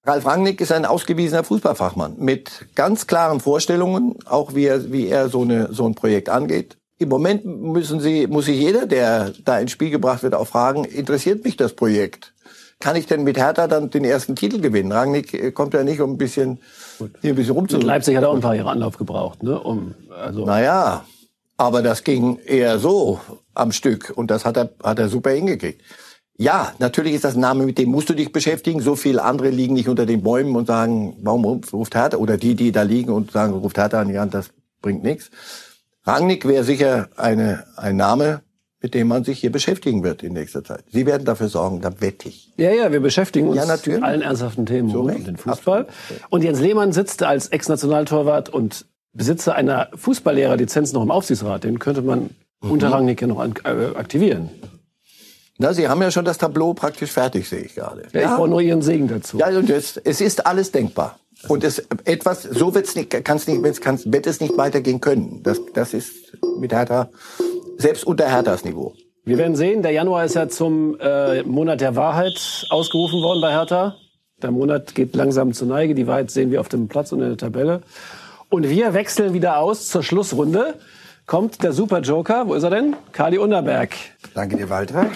Ralf Rangnick ist ein ausgewiesener Fußballfachmann mit ganz klaren Vorstellungen, auch wie er, wie er so, eine, so ein Projekt angeht. Im Moment müssen Sie, muss sich jeder, der da ins Spiel gebracht wird, auch fragen, interessiert mich das Projekt? kann ich denn mit Hertha dann den ersten Titel gewinnen? Rangnick äh, kommt ja nicht, um ein bisschen, hier ein bisschen rumzu. Leipzig hat auch ein paar Jahre Anlauf gebraucht, ne? Um, also. Naja, aber das ging eher so am Stück und das hat er, hat er super hingekriegt. Ja, natürlich ist das ein Name, mit dem musst du dich beschäftigen. So viele andere liegen nicht unter den Bäumen und sagen, warum ruft Hertha? Oder die, die da liegen und sagen, ruft Hertha an die Hand, das bringt nichts. Rangnick wäre sicher eine, ein Name, mit dem man sich hier beschäftigen wird in nächster Zeit. Sie werden dafür sorgen, da wette ich. Ja, ja, wir beschäftigen uns ja, natürlich. allen ernsthaften Themen so um den Fußball. Absolut. Und Jens Lehmann sitzt als Ex-Nationaltorwart und Besitzer einer Fußballlehrerlizenz noch im Aufsichtsrat. Den könnte man mhm. unter Rangnick noch äh, aktivieren. Na, Sie haben ja schon das Tableau praktisch fertig, sehe ich gerade. Ja, ich brauche nur Ihren Segen dazu. Ja, und es, es ist alles denkbar. Und es etwas, so wird's nicht, kann's nicht, kann's, wird es nicht weitergehen können. Das, das ist mit Hertha selbst unter Herthas Niveau. Wir werden sehen, der Januar ist ja zum äh, Monat der Wahrheit ausgerufen worden bei Hertha. Der Monat geht langsam zur Neige. Die Wahrheit sehen wir auf dem Platz und in der Tabelle. Und wir wechseln wieder aus zur Schlussrunde. Kommt der Super Joker, wo ist er denn? Kali Unterberg. Danke dir, Walter.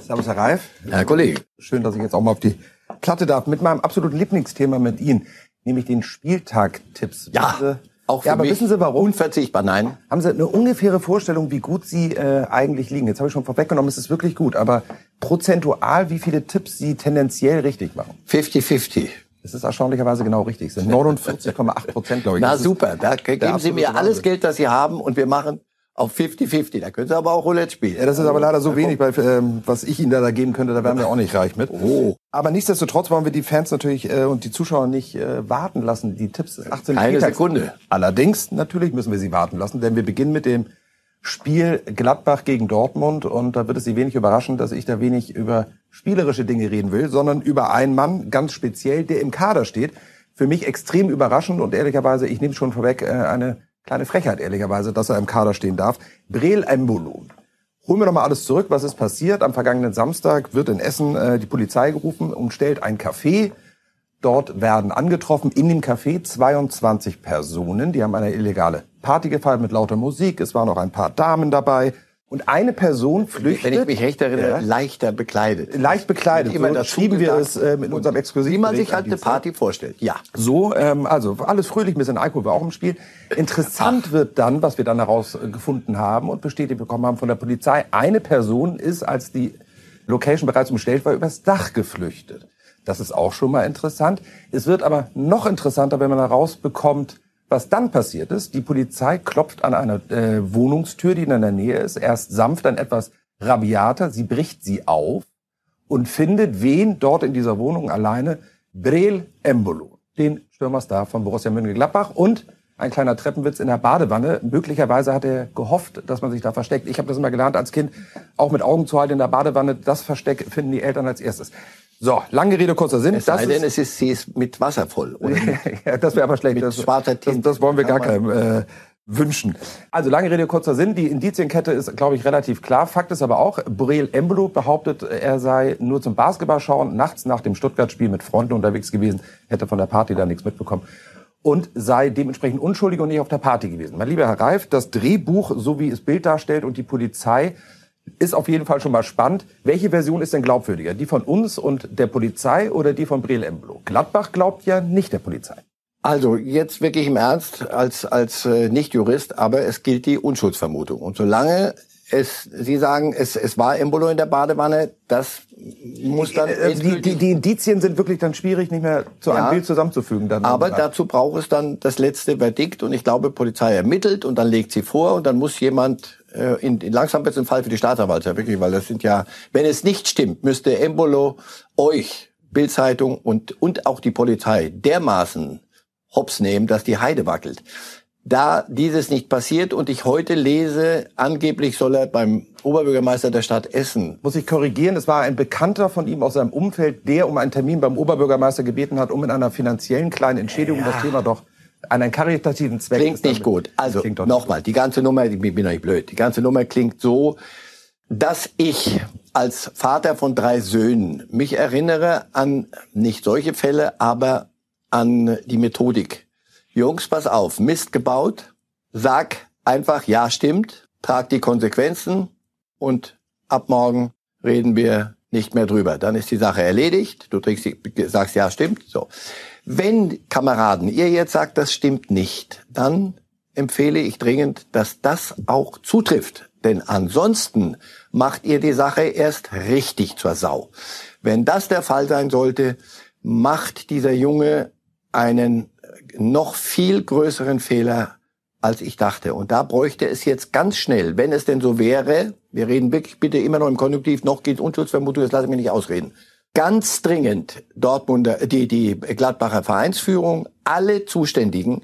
Servus, Herr Reif. Herr Kollege. Schön, dass ich jetzt auch mal auf die Platte darf mit meinem absoluten Lieblingsthema mit Ihnen, nämlich den Spieltag-Tipps. Ja, Sie, auch für ja, aber wissen Sie warum? Unverzichtbar, nein. Haben Sie eine ungefähre Vorstellung, wie gut Sie äh, eigentlich liegen? Jetzt habe ich schon vorweggenommen, es ist wirklich gut, aber prozentual, wie viele Tipps Sie tendenziell richtig machen? 50-50. Das ist erstaunlicherweise genau richtig. Es sind 49,8 Prozent, glaube ich. Na super, da geben Sie mir alles Wahnsinn. Geld, das Sie haben und wir machen auf 50-50. Da können Sie aber auch Roulette spielen. Ja, das ist aber leider so wenig, weil, ähm, was ich Ihnen da, da geben könnte, da wären wir auch nicht reich mit. Oh. Aber nichtsdestotrotz wollen wir die Fans natürlich äh, und die Zuschauer nicht äh, warten lassen. Die Tipps des 18. Keine Spieltags. Sekunde. Allerdings, natürlich müssen wir sie warten lassen, denn wir beginnen mit dem Spiel Gladbach gegen Dortmund und da wird es Sie wenig überraschen, dass ich da wenig über spielerische Dinge reden will, sondern über einen Mann ganz speziell, der im Kader steht. Für mich extrem überraschend und ehrlicherweise, ich nehme schon vorweg, äh, eine kleine Frechheit ehrlicherweise, dass er im Kader stehen darf. Breel Embolo. Holen wir noch mal alles zurück, was ist passiert. Am vergangenen Samstag wird in Essen äh, die Polizei gerufen und stellt ein Café. Dort werden angetroffen in dem Café 22 Personen. Die haben eine illegale Party gefeiert mit lauter Musik. Es waren noch ein paar Damen dabei. Und eine Person flüchtet. Wenn ich mich recht erinnere, Ja. leichter bekleidet. Leicht bekleidet. Immer so schrieben wir es äh, in unserem Exklusiv. Wie man sich halt eine Party vorstellt. Ja. So, ähm, also alles fröhlich, ein bisschen Alkohol war auch im Spiel. Interessant wird dann, was wir dann herausgefunden haben und bestätigt bekommen haben von der Polizei, eine Person ist, als die Location bereits umstellt war, übers Dach geflüchtet. Das ist auch schon mal interessant. Es wird aber noch interessanter, wenn man herausbekommt, was dann passiert ist. Die Polizei klopft an einer äh, Wohnungstür, die in der Nähe ist, erst sanft, dann etwas rabiater. Sie bricht sie auf und findet wen dort in dieser Wohnung alleine? Breel Embolo, den Stürmerstar von Borussia Mönchengladbach und ein kleiner Treppenwitz in der Badewanne. Möglicherweise hat er gehofft, dass man sich da versteckt. Ich habe das immer gelernt als Kind, auch mit Augen zu halten in der Badewanne. Das Versteck finden die Eltern als erstes. So, lange Rede, kurzer Sinn. Es sei denn, es ist, sie ist mit Wasser voll. Oder? ja, das wäre aber schlecht. Mit das, schwarzer das, das wollen wir gar keinem äh, wünschen. Also lange Rede, kurzer Sinn. Die Indizienkette ist, glaube ich, relativ klar. Fakt ist aber auch, Borel Embolo behauptet, er sei nur zum Basketballschauen nachts nach dem Stuttgart-Spiel mit Freunden unterwegs gewesen, hätte von der Party da nichts mitbekommen und sei dementsprechend unschuldig und nicht auf der Party gewesen. Mein lieber Herr Reif, das Drehbuch, so wie es Bild darstellt und die Polizei, ist auf jeden Fall schon mal spannend. Welche Version ist denn glaubwürdiger? Die von uns und der Polizei oder die von Breel Embolo? Gladbach glaubt ja nicht der Polizei. Also jetzt wirklich im Ernst als als äh, nicht Jurist, aber es gilt die Unschuldsvermutung und solange es Sie sagen, es es war Embolo in der Badewanne, das muss dann Äh, die, die, die Indizien sind wirklich dann schwierig, nicht mehr zu Ja. einem Bild zusammenzufügen. Dann aber dazu braucht es dann das letzte Verdikt und ich glaube, Polizei ermittelt und dann legt sie vor und dann muss jemand äh, in, in langsam wird es ein Fall für die Staatsanwaltschaft wirklich, weil das sind ja, wenn es nicht stimmt, müsste Embolo euch Bildzeitung und und auch die Polizei dermaßen hops nehmen, dass die Heide wackelt. Da dieses nicht passiert und ich heute lese, angeblich soll er beim Oberbürgermeister der Stadt Essen muss ich korrigieren, es war ein Bekannter von ihm aus seinem Umfeld, der um einen Termin beim Oberbürgermeister gebeten hat, um in einer finanziellen kleinen Entschädigung das Thema doch an einen karitativen Zweck. Klingt nicht gut. Also nochmal, die ganze Nummer, ich bin doch nicht blöd, die ganze Nummer klingt so, dass ich als Vater von drei Söhnen mich erinnere an nicht solche Fälle, aber an die Methodik. Jungs, pass auf, Mist gebaut, sag einfach, ja stimmt, trag die Konsequenzen und ab morgen reden wir nicht mehr drüber. Dann ist die Sache erledigt. Du trägst die, sagst, ja, stimmt. So. Wenn, Kameraden, ihr jetzt sagt, das stimmt nicht, dann empfehle ich dringend, dass das auch zutrifft. Denn ansonsten macht ihr die Sache erst richtig zur Sau. Wenn das der Fall sein sollte, macht dieser Junge einen noch viel größeren Fehler, als ich dachte. Und da bräuchte es jetzt ganz schnell, wenn es denn so wäre, wir reden wirklich bitte immer noch im Konjunktiv, noch geht Unschuldsvermutung, das lasse ich mir nicht ausreden. Ganz dringend Dortmunder, die, die Gladbacher Vereinsführung, alle Zuständigen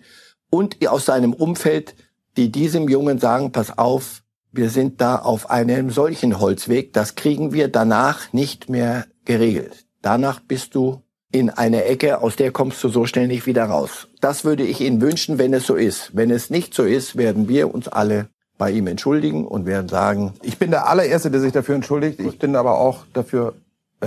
und aus seinem Umfeld, die diesem Jungen sagen, pass auf, wir sind da auf einem solchen Holzweg, das kriegen wir danach nicht mehr geregelt. Danach bist du in eine Ecke, aus der kommst du so schnell nicht wieder raus. Das würde ich Ihnen wünschen, wenn es so ist. Wenn es nicht so ist, werden wir uns alle bei ihm entschuldigen und werden sagen, Ich bin der allererste, der sich dafür entschuldigt. Ich bin aber auch dafür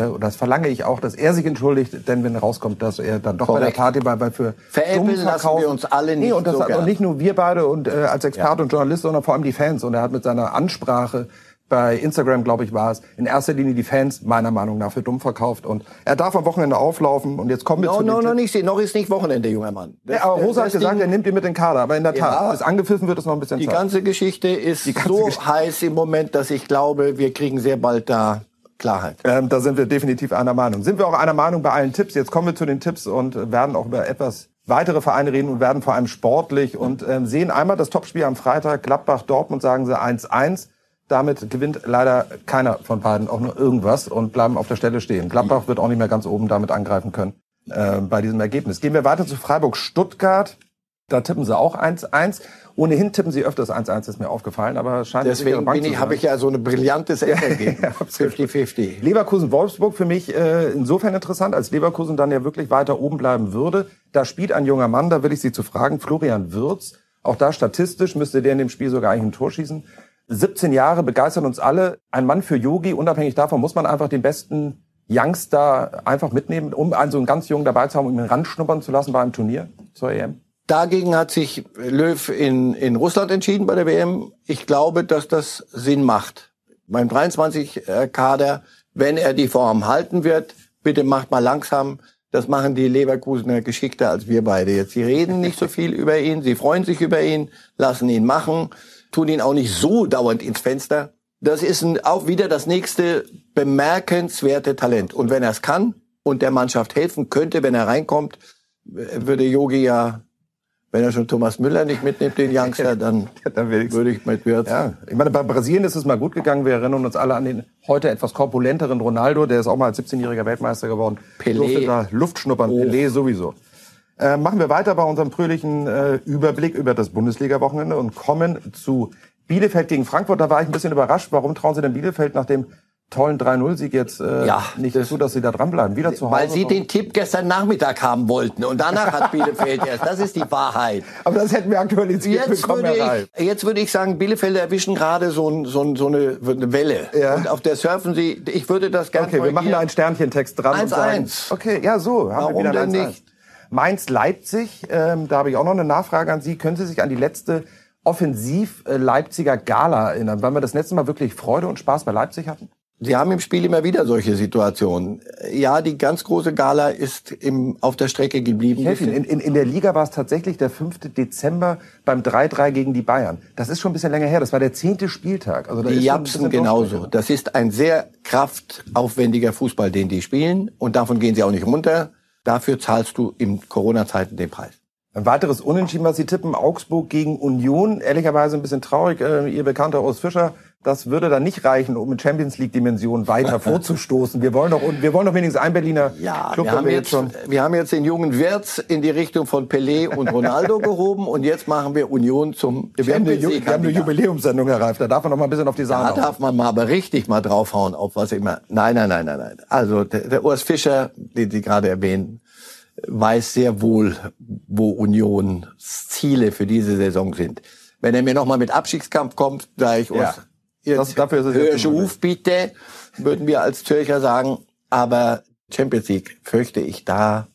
und das verlange ich auch, dass er sich entschuldigt, denn wenn rauskommt, dass er dann doch Korrekt. bei der Party war, weil für Veräppeln lassen wir uns alle nicht nee, und das so und nicht nur wir beide und äh, als Experte und Journalist, sondern vor allem die Fans. Und er hat mit seiner Ansprache bei Instagram, glaube ich, war es, in erster Linie die Fans meiner Meinung nach für dumm verkauft. Und er darf am Wochenende auflaufen. Und jetzt kommen wir No, zu no, Tipps. nicht, noch ist nicht Wochenende, junger Mann. Das- Ja, aber Rosa hat gesagt, er nimmt ihn mit in den Kader. Aber in der Tat, Ja. bis angepfiffen wird es noch ein bisschen Die Zeit. ganze Geschichte ist ganze so Geschichte. heiß im Moment, dass ich glaube, wir kriegen sehr bald da Klarheit. Ähm, da sind wir definitiv einer Meinung. Sind wir auch einer Meinung bei allen Tipps? Jetzt kommen wir zu den Tipps und werden auch über etwas weitere Vereine reden und werden vor allem sportlich und ähm, sehen einmal das Topspiel am Freitag, Gladbach-Dortmund, sagen sie 1-1. Damit gewinnt leider keiner von beiden auch nur irgendwas und bleiben auf der Stelle stehen. Gladbach wird auch nicht mehr ganz oben damit angreifen können äh, bei diesem Ergebnis. Gehen wir weiter zu Freiburg-Stuttgart. Da tippen sie auch 1-1. Ohnehin tippen sie öfters 1-1, ist mir aufgefallen, aber scheint Deswegen bin ich, habe ich ja so ein brillantes Endergebnis. 50-50. Leverkusen-Wolfsburg für mich äh, insofern interessant, als Leverkusen dann ja wirklich weiter oben bleiben würde. Da spielt ein junger Mann, da will ich Sie zu fragen, Florian Würz. Auch da statistisch müsste der in dem Spiel sogar eigentlich ein Tor schießen. 17 Jahre begeistern uns alle. Ein Mann für Yogi. Unabhängig davon muss man einfach den besten Youngster einfach mitnehmen, um einen so einen ganz jungen dabei zu haben, um ihn ranschnuppern zu lassen bei einem Turnier zur EM. Dagegen hat sich Löw in, in Russland entschieden bei der WM. Ich glaube, dass das Sinn macht. Beim 23-Kader, wenn er die Form halten wird, bitte macht mal langsam. Das machen die Leverkusener geschickter als wir beide jetzt. Sie reden nicht so viel über ihn, sie freuen sich über ihn, lassen ihn machen, tun ihn auch nicht so dauernd ins Fenster. Das ist ein, auch wieder das nächste bemerkenswerte Talent. Und wenn er es kann und der Mannschaft helfen könnte, wenn er reinkommt, würde Yogi ja wenn er schon Thomas Müller nicht mitnimmt, den Youngster, dann, Dann will ich's. würde ich mit Wirtz. Ja, ich meine, bei Brasilien ist es mal gut gegangen. Wir erinnern uns alle an den heute etwas korpulenteren Ronaldo, der ist auch mal als 17-jähriger Weltmeister geworden. Pelé. Durfte da Luft schnuppern, Pelé sowieso. Äh, machen wir weiter bei unserem fröhlichen äh, Überblick über das Bundesliga-Wochenende und kommen zu Bielefeld gegen Frankfurt. Da war ich ein bisschen überrascht. Warum trauen Sie denn Bielefeld nach dem tollen 3-0-Sieg jetzt äh, Ja, nicht das- zu, dass Sie da dranbleiben? Wieder zu Hause? Weil sie den Tipp gestern Nachmittag haben wollten und danach hat Bielefeld erst. Das ist die Wahrheit. Aber das hätten wir aktualisiert Jetzt bekommen, würde, ich, jetzt würde ich sagen, Bielefeld erwischen gerade so, ein, so, ein, so eine, eine Welle. Ja. Und auf der surfen sie, ich würde das gerne Okay, wir machen da einen Sternchentext dran. und 1-1. sagen- Okay, ja, so. Haben Warum wir wieder denn 1-1. nicht? Mainz-Leipzig, ähm, da habe ich auch noch eine Nachfrage an Sie. Können Sie sich an die letzte Offensiv-Leipziger Gala erinnern, weil wir das letzte Mal wirklich Freude und Spaß bei Leipzig hatten? Sie haben im Spiel immer wieder solche Situationen. Ja, die ganz große Gala ist im, auf der Strecke geblieben. In, in, in der Liga war es tatsächlich der 5. Dezember beim 3-3 gegen die Bayern. Das ist schon ein bisschen länger her. Das war der zehnte Spieltag. Also da Die Japsen genauso. Das ist ein sehr kraftaufwendiger Fußball, den die spielen. Und davon gehen sie auch nicht runter. Dafür zahlst du in Corona-Zeiten den Preis. Ein weiteres Unentschieden, was Sie tippen, Augsburg gegen Union. Ehrlicherweise ein bisschen traurig. Äh, Ihr bekannter Urs Fischer, das würde dann nicht reichen, um in Champions League Dimension weiter vorzustoßen. Wir wollen doch, wir wollen doch wenigstens ein Berliner Club, wir haben, jetzt, schon. wir haben jetzt den jungen Wirtz in die Richtung von Pelé und Ronaldo gehoben und jetzt machen wir Union zum Wir Champions League wir haben eine. Jubiläumssendung, Reif. Da darf man noch mal ein bisschen auf die Sahne. Da darf man mal aber richtig mal draufhauen, auf was immer. Nein, nein, nein, nein, nein. Also der, der Urs Fischer, den Sie gerade erwähnen, weiß sehr wohl, wo Unions Ziele für diese Saison sind. Wenn er mir noch mal mit Abstiegskampf kommt, da ich Ja. Jetzt Das- dafür ist es jetzt höher schon Schuf bitte, würden wir als Zürcher sagen. Aber Champions League fürchte ich, da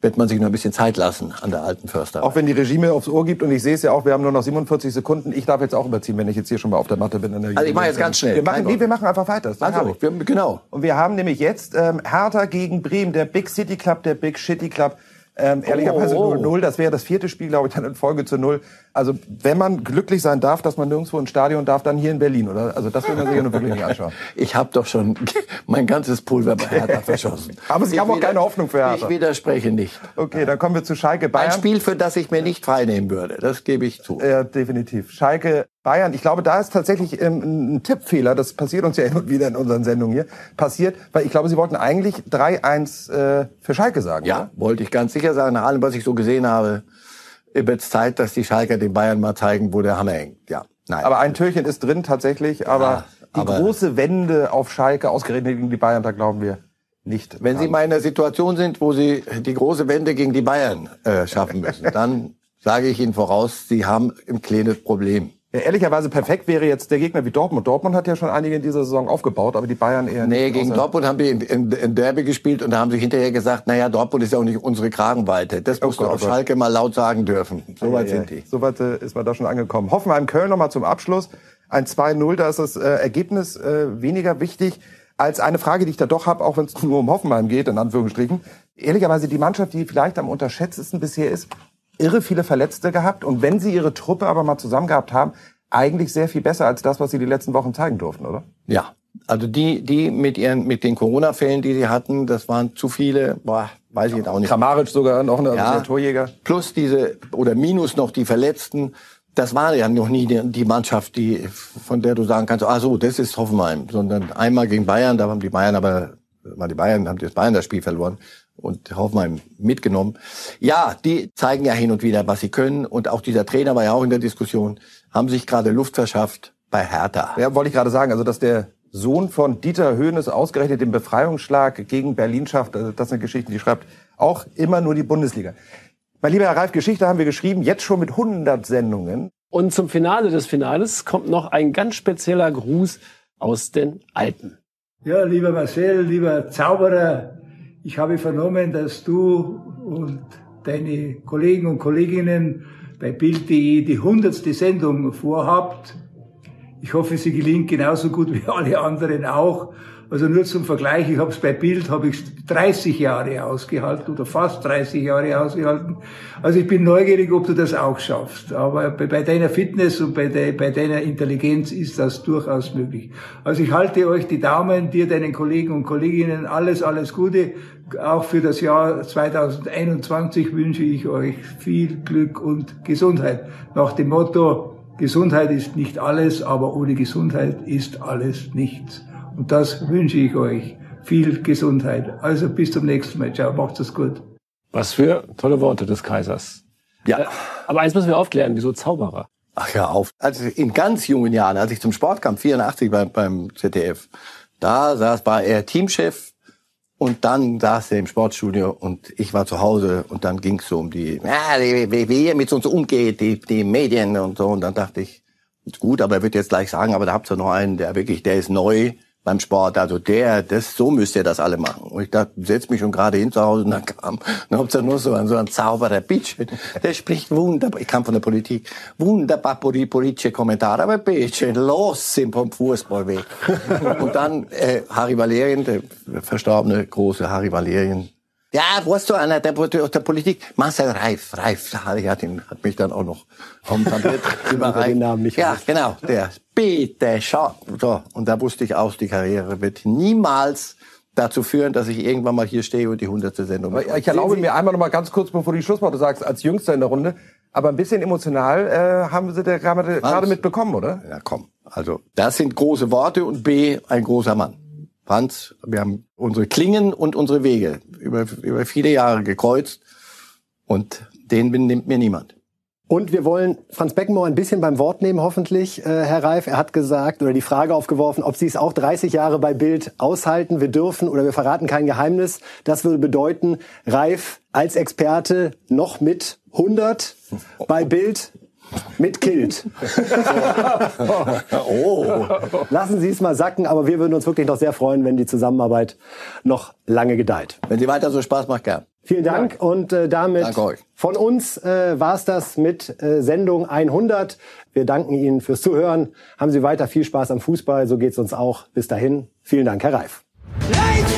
wird man sich noch ein bisschen Zeit lassen an der alten Förster. Auch wenn die Regime aufs Ohr gibt und ich sehe es ja auch, wir haben nur noch 47 Sekunden. Ich darf jetzt auch überziehen, wenn ich jetzt hier schon mal auf der Matte bin. In der Also ich mache jetzt ganz schnell. Wir machen, nee, wir machen einfach weiter. Also, wir, genau. Und wir haben nämlich jetzt ähm, Hertha gegen Bremen, der Big City Club, der Big Shitty Club. Ähm, ehrlicherweise Oh. 0-0, das wäre das vierte Spiel, glaube ich, dann in Folge zu 0. Also wenn man glücklich sein darf, dass man nirgendwo ins Stadion darf, dann hier in Berlin, oder? Also das will man sich ja nur wirklich nicht anschauen. Ich habe doch schon mein ganzes Pulver bei Hertha verschossen. Aber Sie Ich haben auch keine Hoffnung für Hertha. Ich widerspreche nicht. Okay, dann kommen wir zu Schalke Bayern. Ein Spiel, für das ich mir nicht freinehmen würde. Das gebe ich zu. Ja, definitiv. Schalke, Bayern. Ich glaube, da ist tatsächlich ähm, ein ein Tippfehler. Das passiert uns ja immer wieder in unseren Sendungen hier. Passiert, weil ich glaube, Sie wollten eigentlich 3-1 äh, für Schalke sagen. Ja, Oder? wollte ich ganz sicher sagen. Nach allem, was ich so gesehen habe, wird es Zeit, dass die Schalker den Bayern mal zeigen, wo der Hammer hängt. Ja, nein. Aber ein Türchen ist drin tatsächlich. Aber die aber- große Wende auf Schalke, ausgerechnet gegen die Bayern, da glauben wir nicht. Wenn Sie dran. mal in einer Situation sind, wo Sie die große Wende gegen die Bayern äh, schaffen müssen, dann sage ich Ihnen voraus, Sie haben ein kleines Problem. Ja, ehrlicherweise perfekt wäre jetzt der Gegner wie Dortmund. Dortmund hat ja schon einige in dieser Saison aufgebaut, aber die Bayern eher Nee, nicht. gegen Außer- Dortmund haben wir in, in, in Derby gespielt und da haben sie hinterher gesagt, naja, Dortmund ist ja auch nicht unsere Kragenweite. Das musst Gott, du oh auf Gott. Schalke mal laut sagen dürfen. So weit Ja, sind ja. die. So weit äh, ist man da schon angekommen. Hoffenheim-Köln nochmal zum Abschluss. Ein 2-0, da ist das äh, Ergebnis äh, weniger wichtig als eine Frage, die ich da doch habe, auch wenn es nur um Hoffenheim geht, in Anführungsstrichen. Ehrlicherweise die Mannschaft, die vielleicht am unterschätztesten bisher ist, irre viele Verletzte gehabt. Und wenn sie ihre Truppe aber mal zusammen gehabt haben, eigentlich sehr viel besser als das, was sie die letzten Wochen zeigen durften, oder? Ja, also die, die mit ihren, mit den Corona-Fällen, die sie hatten, das waren zu viele, boah, weiß ich jetzt auch nicht. Kramaric sogar noch eine, Ja. der Torjäger. Plus diese, oder minus noch die Verletzten. Das war ja noch nie die, die Mannschaft, die, von der du sagen kannst, ah so, das ist Hoffenheim. Sondern einmal gegen Bayern, da haben die Bayern aber, waren die Bayern, haben das Bayern das Spiel verloren und Hoffenheim mitgenommen. Ja, die zeigen ja hin und wieder, was sie können. Und auch dieser Trainer war ja auch in der Diskussion, haben sich gerade Luft verschafft bei Hertha. Ja, wollte ich gerade sagen, also dass der Sohn von Dieter Höhnes ausgerechnet den Befreiungsschlag gegen Berlin schafft, also das sind Geschichten, die schreibt auch immer nur die Bundesliga. Mein lieber Herr Reif, Geschichte haben wir geschrieben, jetzt schon mit 100 Sendungen. Und zum Finale des Finales kommt noch ein ganz spezieller Gruß aus den Alpen. Ja, lieber Marcel, lieber Zauberer, ich habe vernommen, dass du und deine Kollegen und Kolleginnen bei Bild.de die hundertste Sendung vorhabt. Ich hoffe, sie gelingt genauso gut wie alle anderen auch. Also nur zum Vergleich, ich habe es bei Bild, habe ich 30 Jahre ausgehalten oder fast 30 Jahre ausgehalten. Also ich bin neugierig, ob du das auch schaffst. Aber bei, bei deiner Fitness und bei, de, bei deiner Intelligenz ist das durchaus möglich. Also ich halte euch die Daumen, dir, deinen Kollegen und Kolleginnen alles, alles Gute. Auch für das Jahr 2021 wünsche ich euch viel Glück und Gesundheit. Nach dem Motto, Gesundheit ist nicht alles, aber ohne Gesundheit ist alles nichts. Und das wünsche ich euch. Viel Gesundheit. Also bis zum nächsten Mal. Ciao, macht's es gut. Was für tolle Worte des Kaisers. Ja. Äh, Aber eins müssen wir aufklären, wieso Zauberer? Ach ja, auf. Also in ganz jungen Jahren, als ich zum Sport kam, 84 beim, beim ZDF, da saß, war er Teamchef und dann saß er im Sportstudio und ich war zu Hause und dann ging es so um die, ja, wie, wie, ihr mit uns umgeht, die, die Medien und so. Und dann dachte ich, ist gut, aber er wird jetzt gleich sagen, aber da habt ihr noch einen, der wirklich, der ist neu beim Sport. Also der, das, so müsst ihr das alle machen. Und ich dachte, setz mich schon gerade hin zu Hause und dann kam, dann habt ihr nur so ein, so ein Zauberer, Bitchen, der spricht wunderbar, ich kam von der Politik, wunderbar poli- politische Kommentare, aber Bitchen, los sind vom Fußball weg. und dann äh, Harry Valerien, der verstorbene große Harry Valerien, ja, weißt du, einer der, der, der Politik, Marcel Reif, Reif, hat, ihn, hat mich dann auch noch vom Tablett überreicht. den Namen nicht ja, gewusst. genau, der, bitte, schau. So, und da wusste ich aus, die Karriere wird niemals dazu führen, dass ich irgendwann mal hier stehe und die hundertste Sendung Aber Ich erlaube mir einmal noch mal ganz kurz, bevor du die Schlussworte sagst, als Jüngster in der Runde, aber ein bisschen emotional äh, haben Sie da gerade mitbekommen, oder? Ja, komm. Also, das sind große Worte und B, ein großer Mann. Franz, wir haben unsere Klingen und unsere Wege über, über viele Jahre gekreuzt und den nimmt mir niemand. Und wir wollen Franz Beckenbauer ein bisschen beim Wort nehmen, hoffentlich, äh, Herr Reif. Er hat gesagt oder die Frage aufgeworfen, ob Sie es auch 30 Jahre bei Bild aushalten. Wir dürfen oder wir verraten kein Geheimnis. Das würde bedeuten, Reif als Experte noch mit 100 bei Bild mit Kilt. Oh. Lassen Sie es mal sacken, aber wir würden uns wirklich noch sehr freuen, wenn die Zusammenarbeit noch lange gedeiht. Wenn sie weiter so Spaß macht, gern. Vielen Dank und äh, damit Danke euch. von uns äh, war es das mit äh, Sendung 100. Wir danken Ihnen fürs Zuhören. Haben Sie weiter viel Spaß am Fußball, so geht's uns auch. Bis dahin, vielen Dank, Herr Reif. Ja!